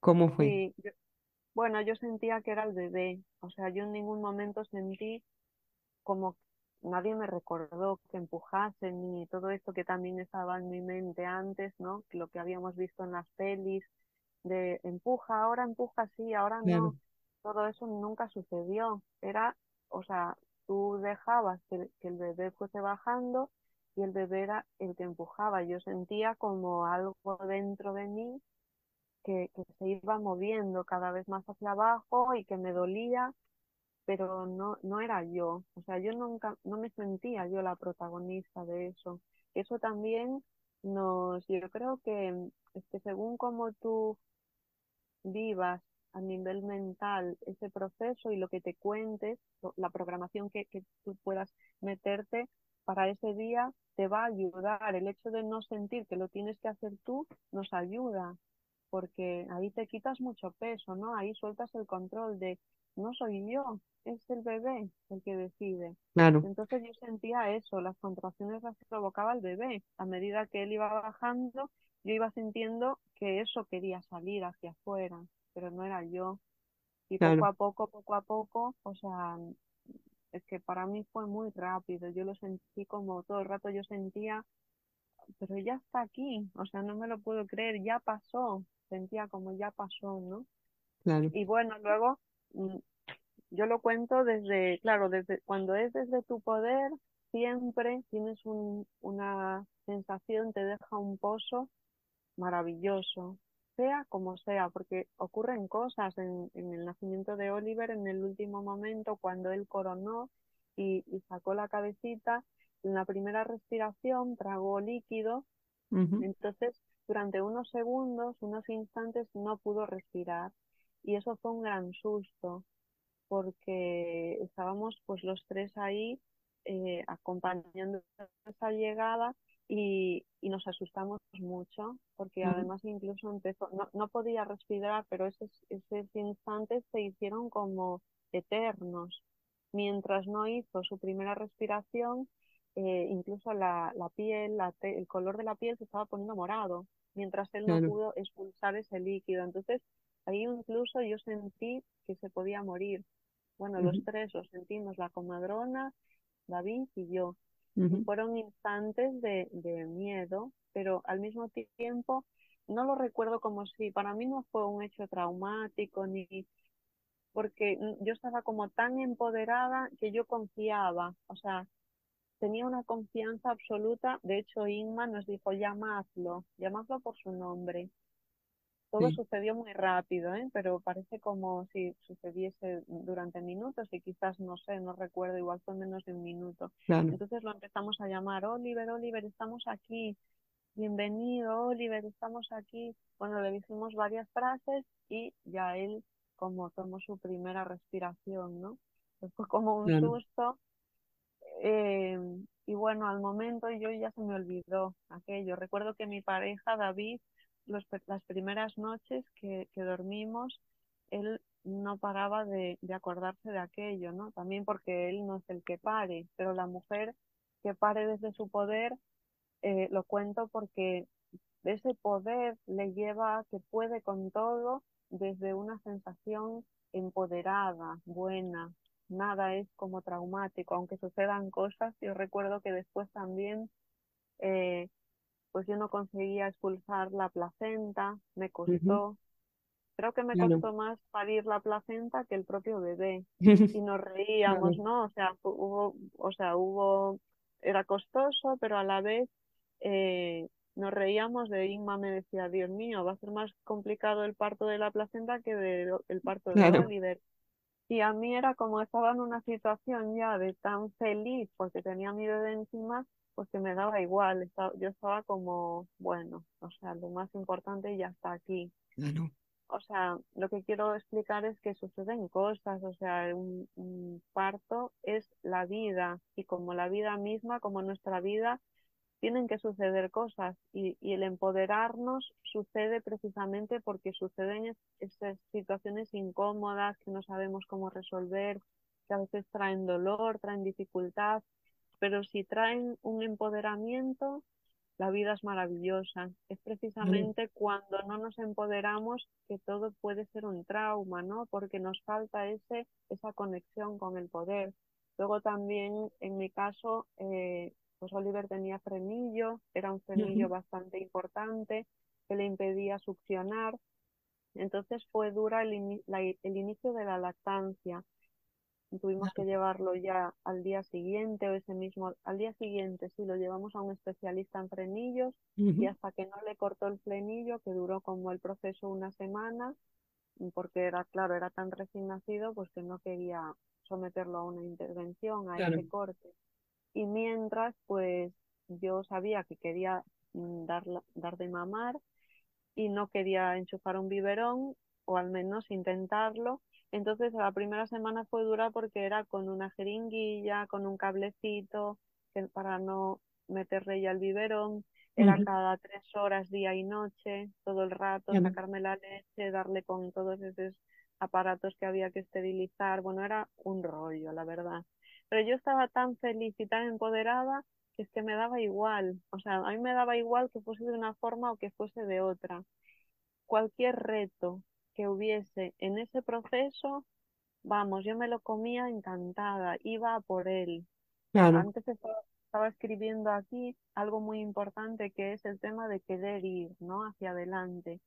cómo fue. Sí, yo- Bueno, yo sentía que era el bebé, o sea, yo en ningún momento sentí como nadie me recordó que empujase ni todo esto que también estaba en mi mente antes, ¿no? Lo que habíamos visto en las pelis de empuja, ahora empuja, sí, ahora Claro. no. Todo eso nunca sucedió. Era, o sea, tú dejabas que, que el bebé fuese bajando y el bebé era el que empujaba. Yo sentía como algo dentro de mí que, que se iba moviendo cada vez más hacia abajo y que me dolía, pero no, no era yo. O sea, yo nunca, no me sentía yo la protagonista de eso. Eso también nos, yo creo que es que según como tú vivas a nivel mental ese proceso y lo que te cuentes, la programación que, que tú puedas meterte para ese día te va a ayudar. El hecho de no sentir que lo tienes que hacer tú nos ayuda, porque ahí te quitas mucho peso, ¿no? Ahí sueltas el control de no soy yo, es el bebé el que decide. Claro, Entonces yo sentía eso, las contracciones las provocaba el bebé. A medida que él iba bajando, yo iba sintiendo que eso quería salir hacia afuera, pero no era yo. Y poco a poco, poco a poco, o sea, es que para mí fue muy rápido. Yo lo sentí como todo el rato yo sentía, pero ya está aquí, o sea, no me lo puedo creer, ya pasó. Sentía como ya pasó, ¿no? claro. Y bueno, luego mm, yo lo cuento desde, claro, desde cuando es desde tu poder, siempre tienes un, una sensación, te deja un pozo maravilloso, sea como sea, porque ocurren cosas en, en el nacimiento de Oliver en el último momento, cuando él coronó y, y sacó la cabecita, en la primera respiración tragó líquido, entonces durante unos segundos, unos instantes no pudo respirar. Y eso fue un gran susto porque estábamos pues los tres ahí eh, acompañando esa llegada y, y nos asustamos mucho porque además incluso empezó, no, no podía respirar, pero esos, esos instantes se hicieron como eternos. Mientras no hizo su primera respiración, eh, incluso la, la piel, la te- el color de la piel se estaba poniendo morado, mientras él no Claro. pudo expulsar ese líquido. Entonces, ahí incluso yo sentí que se podía morir. Bueno, los tres lo sentimos, la comadrona, David y yo. Y fueron instantes de, de miedo, pero al mismo tiempo no lo recuerdo como si, para mí no fue un hecho traumático, ni porque yo estaba como tan empoderada que yo confiaba, o sea, tenía una confianza absoluta. De hecho, Inma nos dijo, llamadlo, llamadlo por su nombre. Todo Sí, sucedió muy rápido, ¿eh? Pero parece como si sucediese durante minutos y quizás, no sé, no recuerdo, igual fue menos de un minuto. claro, Entonces lo empezamos a llamar, Oliver, Oliver, estamos aquí, bienvenido, Oliver, estamos aquí. Bueno, le dijimos varias frases y ya él como tomó su primera respiración, ¿no? Fue como un claro. susto eh, y bueno, al momento yo ya se me olvidó aquello. Recuerdo que mi pareja, David, los, las primeras noches que, que dormimos, él no paraba de, de acordarse de aquello, ¿no? También porque él no es el que pare, pero la mujer que pare desde su poder, eh, lo cuento porque ese poder le lleva a que puede con todo desde una sensación empoderada, buena. Nada es como traumático, aunque sucedan cosas. Yo recuerdo que después también, eh, pues yo no conseguía expulsar la placenta, me costó. Creo que me Claro. costó más parir la placenta que el propio bebé. Y nos reíamos, Claro, ¿no? O sea, hu- hubo, o sea, hubo, era costoso, pero a la vez eh, nos reíamos de Inma me decía, Dios mío, va a ser más complicado el parto de la placenta que de- el parto de claro, Oliver. Y a mí era como estaba en una situación ya de tan feliz porque tenía mi bebé encima, pues que me daba igual. Estaba- yo estaba como, bueno, o sea, lo más importante ya está aquí. claro, O sea, lo que quiero explicar es que suceden cosas, o sea, un, un parto es la vida y como la vida misma, como nuestra vida, tienen que suceder cosas y, y el empoderarnos sucede precisamente porque suceden es- esas situaciones incómodas que no sabemos cómo resolver, que a veces traen dolor, traen dificultad, pero si traen un empoderamiento, la vida es maravillosa. Es precisamente cuando no nos empoderamos que todo puede ser un trauma, ¿no? Porque nos falta ese, esa conexión con el poder. Luego también, en mi caso, eh, pues Oliver tenía frenillo, era un frenillo bastante importante que le impedía succionar. Entonces fue dura el, ini- la- el inicio de la lactancia. Tuvimos que llevarlo ya al día siguiente o ese mismo, al día siguiente, sí, lo llevamos a un especialista en frenillos y hasta que no le cortó el frenillo, que duró como el proceso una semana, porque era, claro, era tan recién nacido, pues que no quería someterlo a una intervención, a claro, ese corte. Y mientras, pues yo sabía que quería mm, dar, dar de mamar y no quería enchufar un biberón o al menos intentarlo. Entonces la primera semana fue dura porque era con una jeringuilla, con un cablecito que, para no meterle ya el biberón. Era cada tres horas, día y noche, todo el rato, sacarme la leche, darle con todos esos aparatos que había que esterilizar. Bueno, era un rollo, la verdad. Pero yo estaba tan feliz y tan empoderada que es que me daba igual. O sea, a mí me daba igual que fuese de una forma o que fuese de otra. Cualquier reto que hubiese en ese proceso, vamos, yo me lo comía encantada, iba por él. Antes estaba, estaba escribiendo aquí algo muy importante que es el tema de querer ir, ¿no? Hacia adelante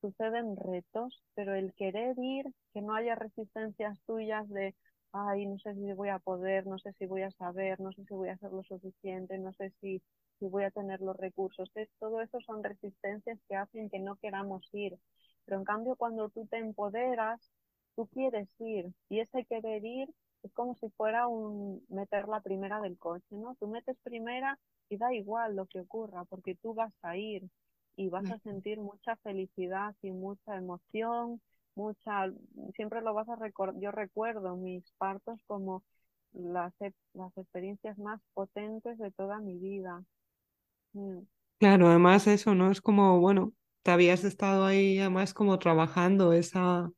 suceden retos, pero el querer ir, que no haya resistencias tuyas de, ay, no sé si voy a poder, no sé si voy a saber, no sé si voy a hacer lo suficiente, no sé si, si voy a tener los recursos. todo eso son resistencias que hacen que no queramos ir. Pero en cambio, cuando tú te empoderas, tú quieres ir y ese querer ir es como si fuera un meter la primera del coche, ¿no? Tú metes primera y da igual lo que ocurra porque tú vas a ir y vas a sentir mucha felicidad y mucha emoción, mucha, siempre lo vas a recordar, yo recuerdo mis partos como las, las experiencias más potentes de toda mi vida. Mm. Claro, además eso, ¿no? Es como, bueno, te habías estado ahí además como trabajando esa,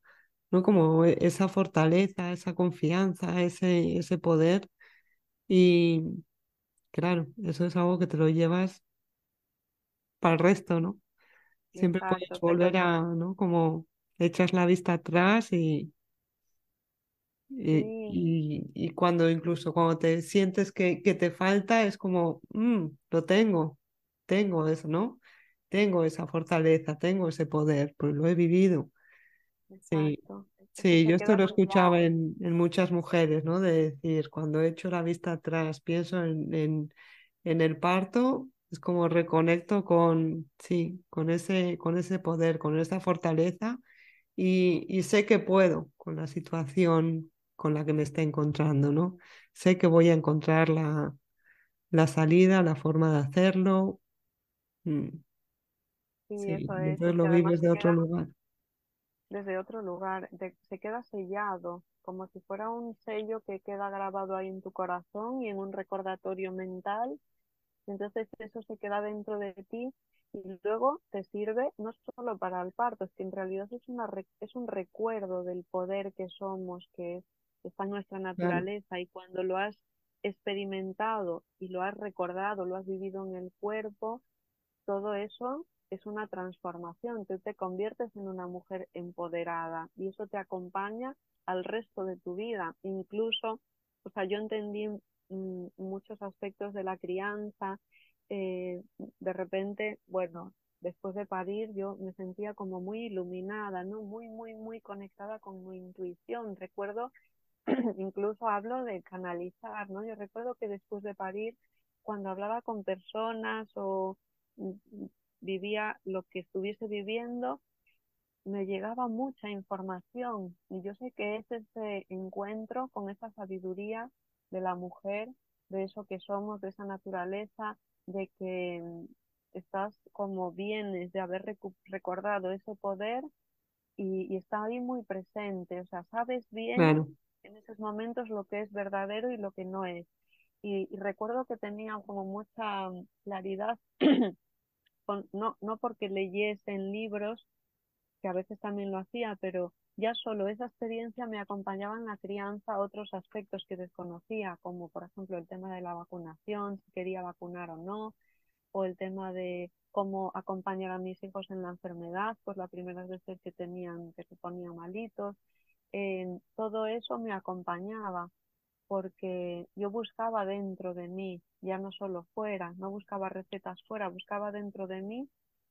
¿no? Como e, esa fortaleza, esa confianza, ese, ese poder. Y claro, eso es algo que te lo llevas para el resto, ¿no? Siempre puedes volver a, ¿no? Como echas la vista atrás y, y, y, cuando incluso cuando te sientes que, que te falta, es como, mm, lo tengo, tengo eso, ¿no? Tengo esa fortaleza, tengo ese poder, pues lo he vivido. Sí, sí, yo esto lo escuchaba en, en, muchas mujeres, ¿no? De decir, cuando echo la vista atrás, pienso en, en, en el parto es como reconecto con, sí, con ese, con ese poder, con esa fortaleza y, y sé que puedo con la situación con la que me está encontrando, ¿no? Sé que voy a encontrar la, la salida, la forma de hacerlo. Mm. Sí, eso es. Entonces lo vives de otro lugar. Desde otro lugar, se queda sellado, como si fuera un sello que queda grabado ahí en tu corazón y en un recordatorio mental entonces eso se queda dentro de ti y luego te sirve no solo para el parto, es que en realidad es, una, es un recuerdo del poder que somos, que está en nuestra naturaleza y cuando lo has experimentado y lo has recordado, lo has vivido en el cuerpo, todo eso es una transformación, tú te conviertes en una mujer empoderada y eso te acompaña al resto de tu vida. Incluso, o sea, yo entendí Mm, muchos aspectos de la crianza. Eh, de repente, bueno, después de parir yo me sentía como muy iluminada, ¿no? Muy, muy, muy conectada con mi intuición. Recuerdo, incluso hablo de canalizar, ¿no? Yo recuerdo que después de parir, cuando hablaba con personas o mm, vivía lo que estuviese viviendo, me llegaba mucha información y yo sé que es ese encuentro con esa sabiduría de la mujer, de eso que somos, de esa naturaleza, de que mm, estás como vienes de haber recordado ese poder y, está ahí muy presente, o sea, sabes bien en esos momentos lo que es verdadero y lo que no es. Y, recuerdo que tenía como mucha mm, claridad, no, no porque leyese en libros, que a veces también lo hacía, pero ya solo esa experiencia me acompañaba en la crianza otros aspectos que desconocía, como por ejemplo el tema de la vacunación, si quería vacunar o no, o el tema de cómo acompañar a mis hijos en la enfermedad, pues las primeras veces que tenían, que se ponían malitos, todo eso me acompañaba porque yo buscaba dentro de mí, ya no solo fuera, no buscaba recetas fuera, buscaba dentro de mí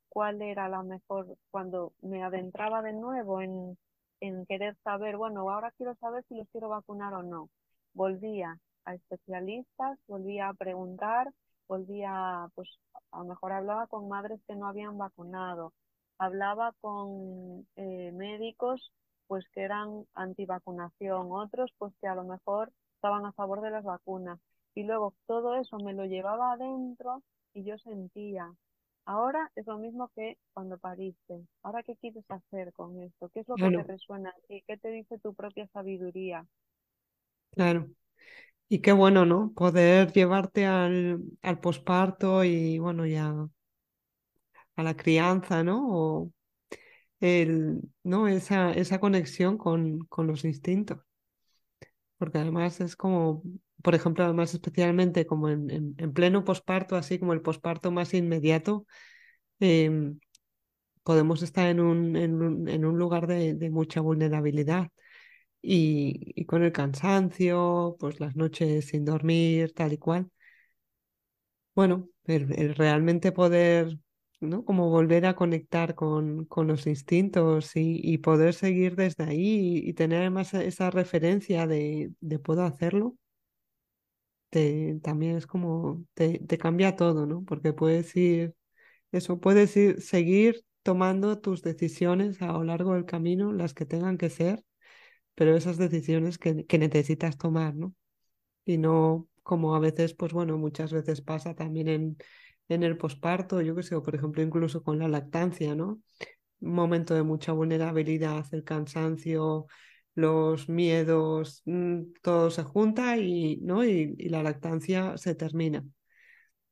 cuál era la mejor, cuando me adentraba de nuevo en, en querer saber, bueno, ahora quiero saber si los quiero vacunar o no. Volvía a especialistas, volvía a preguntar, volvía, pues a lo mejor hablaba con madres que no habían vacunado, hablaba con eh, médicos pues que eran antivacunación, otros pues que a lo mejor estaban a favor de las vacunas. Y luego todo eso me lo llevaba adentro y yo sentía, ahora es lo mismo que cuando pariste. Ahora, ¿qué quieres hacer con esto? ¿Qué es lo que te resuena y ¿Qué te dice tu propia sabiduría? Claro. Y qué bueno, ¿no? Poder llevarte al, al posparto y bueno, ya a la crianza, ¿no? O el, ¿no? Esa, esa conexión con, con los instintos. Porque además es como, por ejemplo, además especialmente como en, en, pleno posparto, así como el posparto más inmediato, em, podemos estar en un, en un, en un lugar de, mucha vulnerabilidad y, con el cansancio, pues las noches sin dormir, tal y cual. Bueno, el, realmente poder, ¿no? Como volver a conectar con, con los instintos y, poder seguir desde ahí y, tener además esa referencia de, de puedo hacerlo, también es como, te, te cambia todo, ¿no? Porque puedes ir, eso, puedes ir, seguir tomando tus decisiones a lo largo del camino, las que tengan que ser, pero esas decisiones que, que necesitas tomar, ¿no? Y no como a veces, pues bueno, muchas veces pasa también en, en el posparto, yo qué sé, o por ejemplo incluso con la lactancia, ¿no? Momento de mucha vulnerabilidad, el cansancio, los miedos, mm, todo se junta y, ¿no? y, y la lactancia se termina.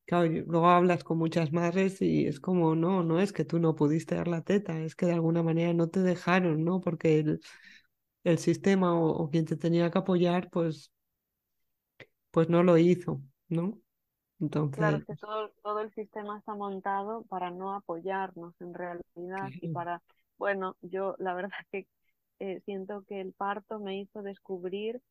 Claro, luego hablas con muchas madres y es como, no, no es que tú no pudiste dar la teta, es que de alguna manera no te dejaron, ¿no? Porque el, el sistema o, quien te tenía que apoyar, pues, pues no lo hizo, ¿no? Entonces... Claro, que todo, todo el sistema está montado para no apoyarnos en realidad y para, bueno, yo la verdad que eh, siento que el parto me hizo descubrir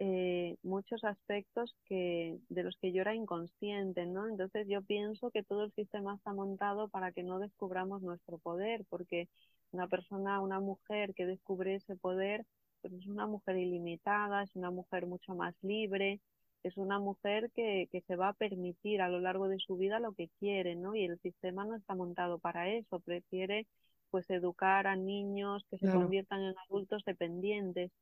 eh, muchos aspectos que, de los que yo era inconsciente, ¿no? Entonces yo pienso que todo el sistema está montado para que no descubramos nuestro poder, porque una persona, una mujer que descubre ese poder, pues es una mujer ilimitada, es una mujer mucho más libre, es una mujer que, que se va a permitir a lo largo de su vida lo que quiere, ¿no? Y el sistema no está montado para eso, prefiere pues educar a niños que se conviertan en adultos dependientes.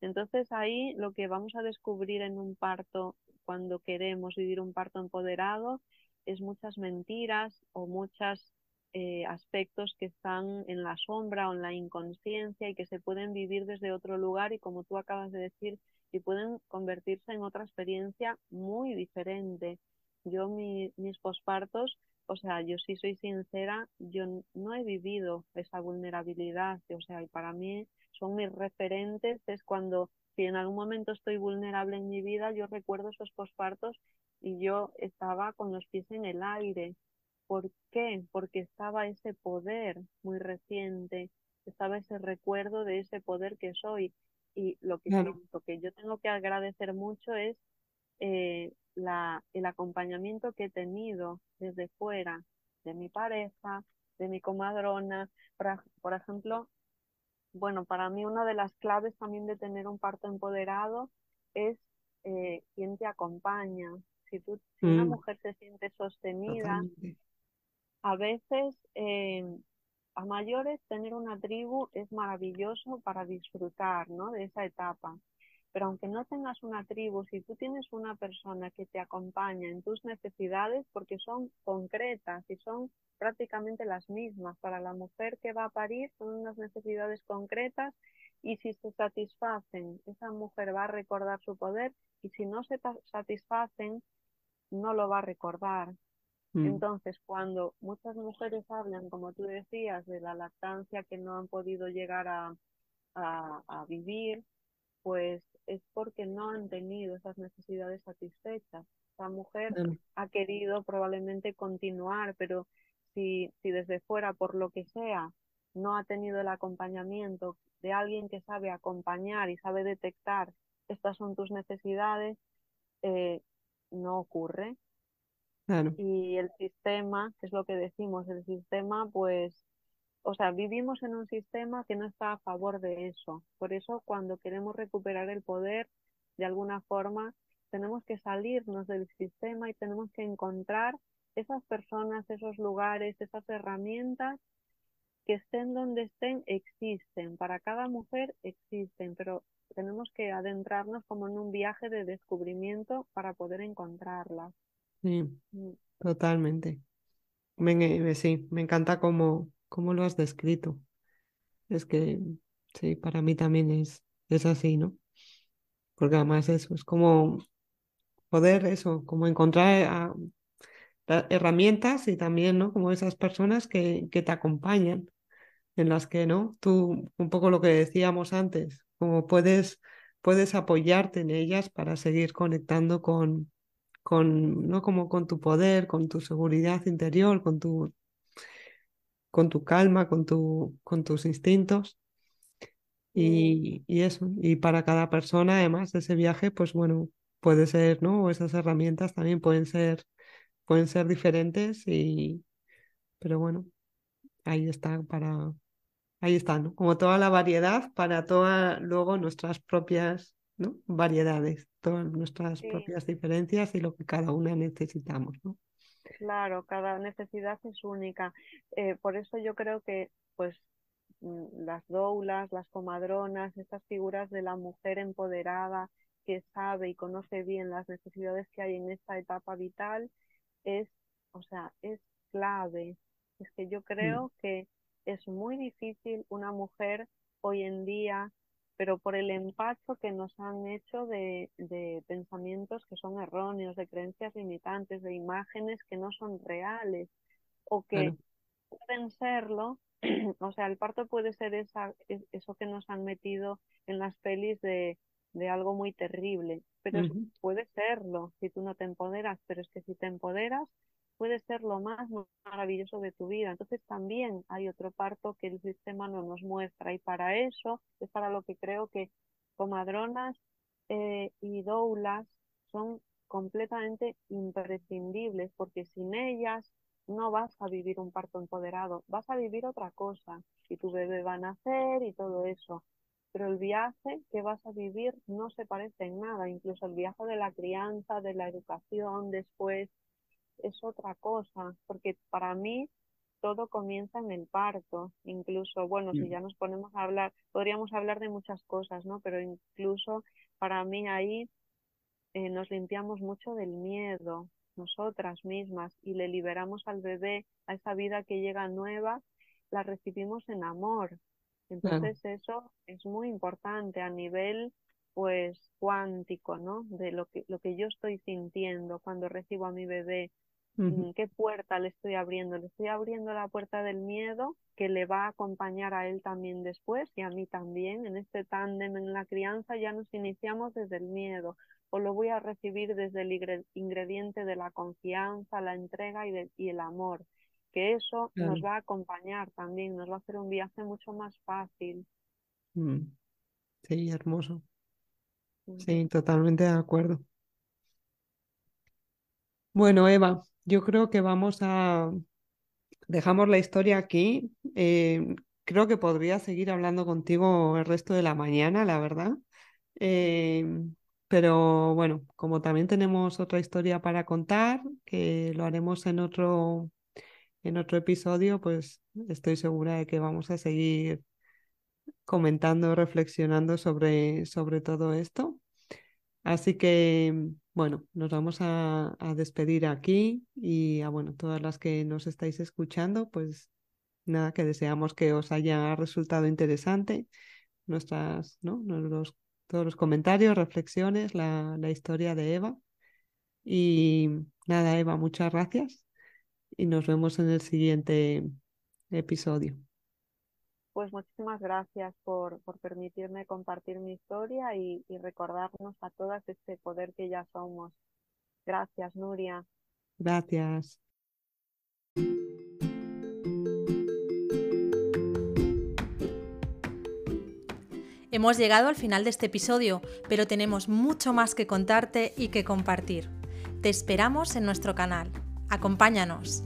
Entonces ahí lo que vamos a descubrir en un parto, cuando queremos vivir un parto empoderado, es muchas mentiras o muchos eh, aspectos que están en la sombra o en la inconsciencia y que se pueden vivir desde otro lugar y como tú acabas de decir, y pueden convertirse en otra experiencia muy diferente. Yo mis pospartos, o sea, yo sí soy sincera, yo no he vivido esa vulnerabilidad, o sea, y para mí son mis referentes, es cuando si en algún momento estoy vulnerable en mi vida, yo recuerdo esos pospartos y yo estaba con los pies en el aire. ¿Por qué? Porque estaba ese poder muy reciente, estaba ese recuerdo de ese poder que soy. Y lo que, lo que yo tengo que agradecer mucho es eh, la, el acompañamiento que he tenido desde fuera, de mi pareja, de mi comadrona. Por, por ejemplo, bueno, para mí una de las claves también de tener un parto empoderado es eh, quien te acompaña. Si, tú, si una mm. mujer se siente sostenida, a veces eh, a mayores tener una tribu es maravilloso para disfrutar ¿no? de esa etapa. Pero aunque no tengas una tribu, si tú tienes una persona que te acompaña en tus necesidades, porque son concretas y son prácticamente las mismas para la mujer que va a parir, son unas necesidades concretas y si se satisfacen, esa mujer va a recordar su poder y si no se satisfacen, no lo va a recordar. Mm. Entonces, cuando muchas mujeres hablan, como tú decías, de la lactancia que no han podido llegar a, a vivir, pues es porque no han tenido esas necesidades satisfechas. La mujer ha querido probablemente continuar, pero si, si desde fuera, por lo que sea, no ha tenido el acompañamiento de alguien que sabe acompañar y sabe detectar estas son tus necesidades, eh, no ocurre. Y el sistema, que es lo que decimos, el sistema pues o sea, vivimos en un sistema que no está a favor de eso. Por eso cuando queremos recuperar el poder, de alguna forma, tenemos que salirnos del sistema y tenemos que encontrar esas personas, esos lugares, esas herramientas que estén donde estén, existen. Para cada mujer existen, pero tenemos que adentrarnos como en un viaje de descubrimiento para poder encontrarlas. Sí, mm. totalmente. Me, sí, me encanta cómo, cómo lo has descrito. Es que sí, para mí también es, es así, ¿no? Porque además eso es como poder eso, como encontrar herramientas y también, ¿no? Como esas personas que, que te acompañan, en las que, ¿no? Tú, un poco lo que decíamos antes, como puedes, puedes apoyarte en ellas para seguir conectando con, con, ¿no? Como con tu poder, con tu seguridad interior, con tu, con tu calma, con, tu, con tus instintos. Y, y, eso, y para cada persona, además de ese viaje, pues bueno, puede ser, ¿no? O esas herramientas también pueden ser, pueden ser diferentes y, pero bueno, ahí está para, ahí está, ¿no? Como toda la variedad para todas luego nuestras propias, ¿no? Variedades, todas nuestras propias diferencias y lo que cada una necesitamos, ¿no? Claro, cada necesidad es única. Eh, por eso yo creo que, pues, mm, las doulas, las comadronas, estas figuras de la mujer empoderada, que sabe y conoce bien las necesidades que hay en esta etapa vital es, o sea, es clave. Es que yo creo mm. que es muy difícil una mujer hoy en día, pero por el empacho que nos han hecho de, de pensamientos que son erróneos, de creencias limitantes, de imágenes que no son reales o que pueden serlo. o sea, el parto puede ser esa, eso que nos han metido en las pelis de de algo muy terrible, pero puede serlo si tú no te empoderas, pero es que si te empoderas puede ser lo más maravilloso de tu vida. Entonces también hay otro parto que el sistema no nos muestra y para eso es para lo que creo que comadronas eh, y doulas son completamente imprescindibles porque sin ellas no vas a vivir un parto empoderado, vas a vivir otra cosa y tu bebé va a nacer y todo eso pero el viaje que vas a vivir no se parece en nada, incluso el viaje de la crianza, de la educación después, es otra cosa, porque para mí todo comienza en el parto, incluso, bueno, si mm. ya nos ponemos a hablar, podríamos hablar de muchas cosas, ¿no? Pero incluso para mí ahí eh, nos limpiamos mucho del miedo, nosotras mismas, y le liberamos al bebé a esa vida que llega nueva, la recibimos en amor, entonces eso es muy importante a nivel pues cuántico, ¿no? De lo que, lo que yo estoy sintiendo cuando recibo a mi bebé. Mm, ¿Qué puerta le estoy abriendo? Le estoy abriendo la puerta del miedo que le va a acompañar a él también después y a mí también. En este tándem en la crianza ya nos iniciamos desde el miedo o lo voy a recibir desde el ingrediente de la confianza, la entrega y, y el amor que eso nos va a acompañar también, nos va a hacer un viaje mucho más fácil. Mm. Sí, hermoso. Sí, totalmente de acuerdo. Bueno, Eva, yo creo que vamos a... Dejamos la historia aquí. Eh, creo que podría seguir hablando contigo el resto de la mañana, la verdad. Eh, pero bueno, como también tenemos otra historia para contar, que lo haremos en otro en otro episodio, pues estoy segura de que vamos a seguir comentando, reflexionando sobre, sobre todo esto. Así que, bueno, nos vamos a, despedir aquí y a, bueno, todas las que nos estáis escuchando, pues nada, que deseamos que os haya resultado interesante nuestras, ¿no? todos los comentarios, reflexiones, la, la historia de Eva. Y nada, Eva, muchas gracias y nos vemos en el siguiente episodio. Pues muchísimas gracias por, por permitirme compartir mi historia y, y recordarnos a todas este poder que ya somos. Gracias, Nuria. Gracias. Hemos llegado al final de este episodio, pero tenemos mucho más que contarte y que compartir. Te esperamos en nuestro canal. Acompáñanos.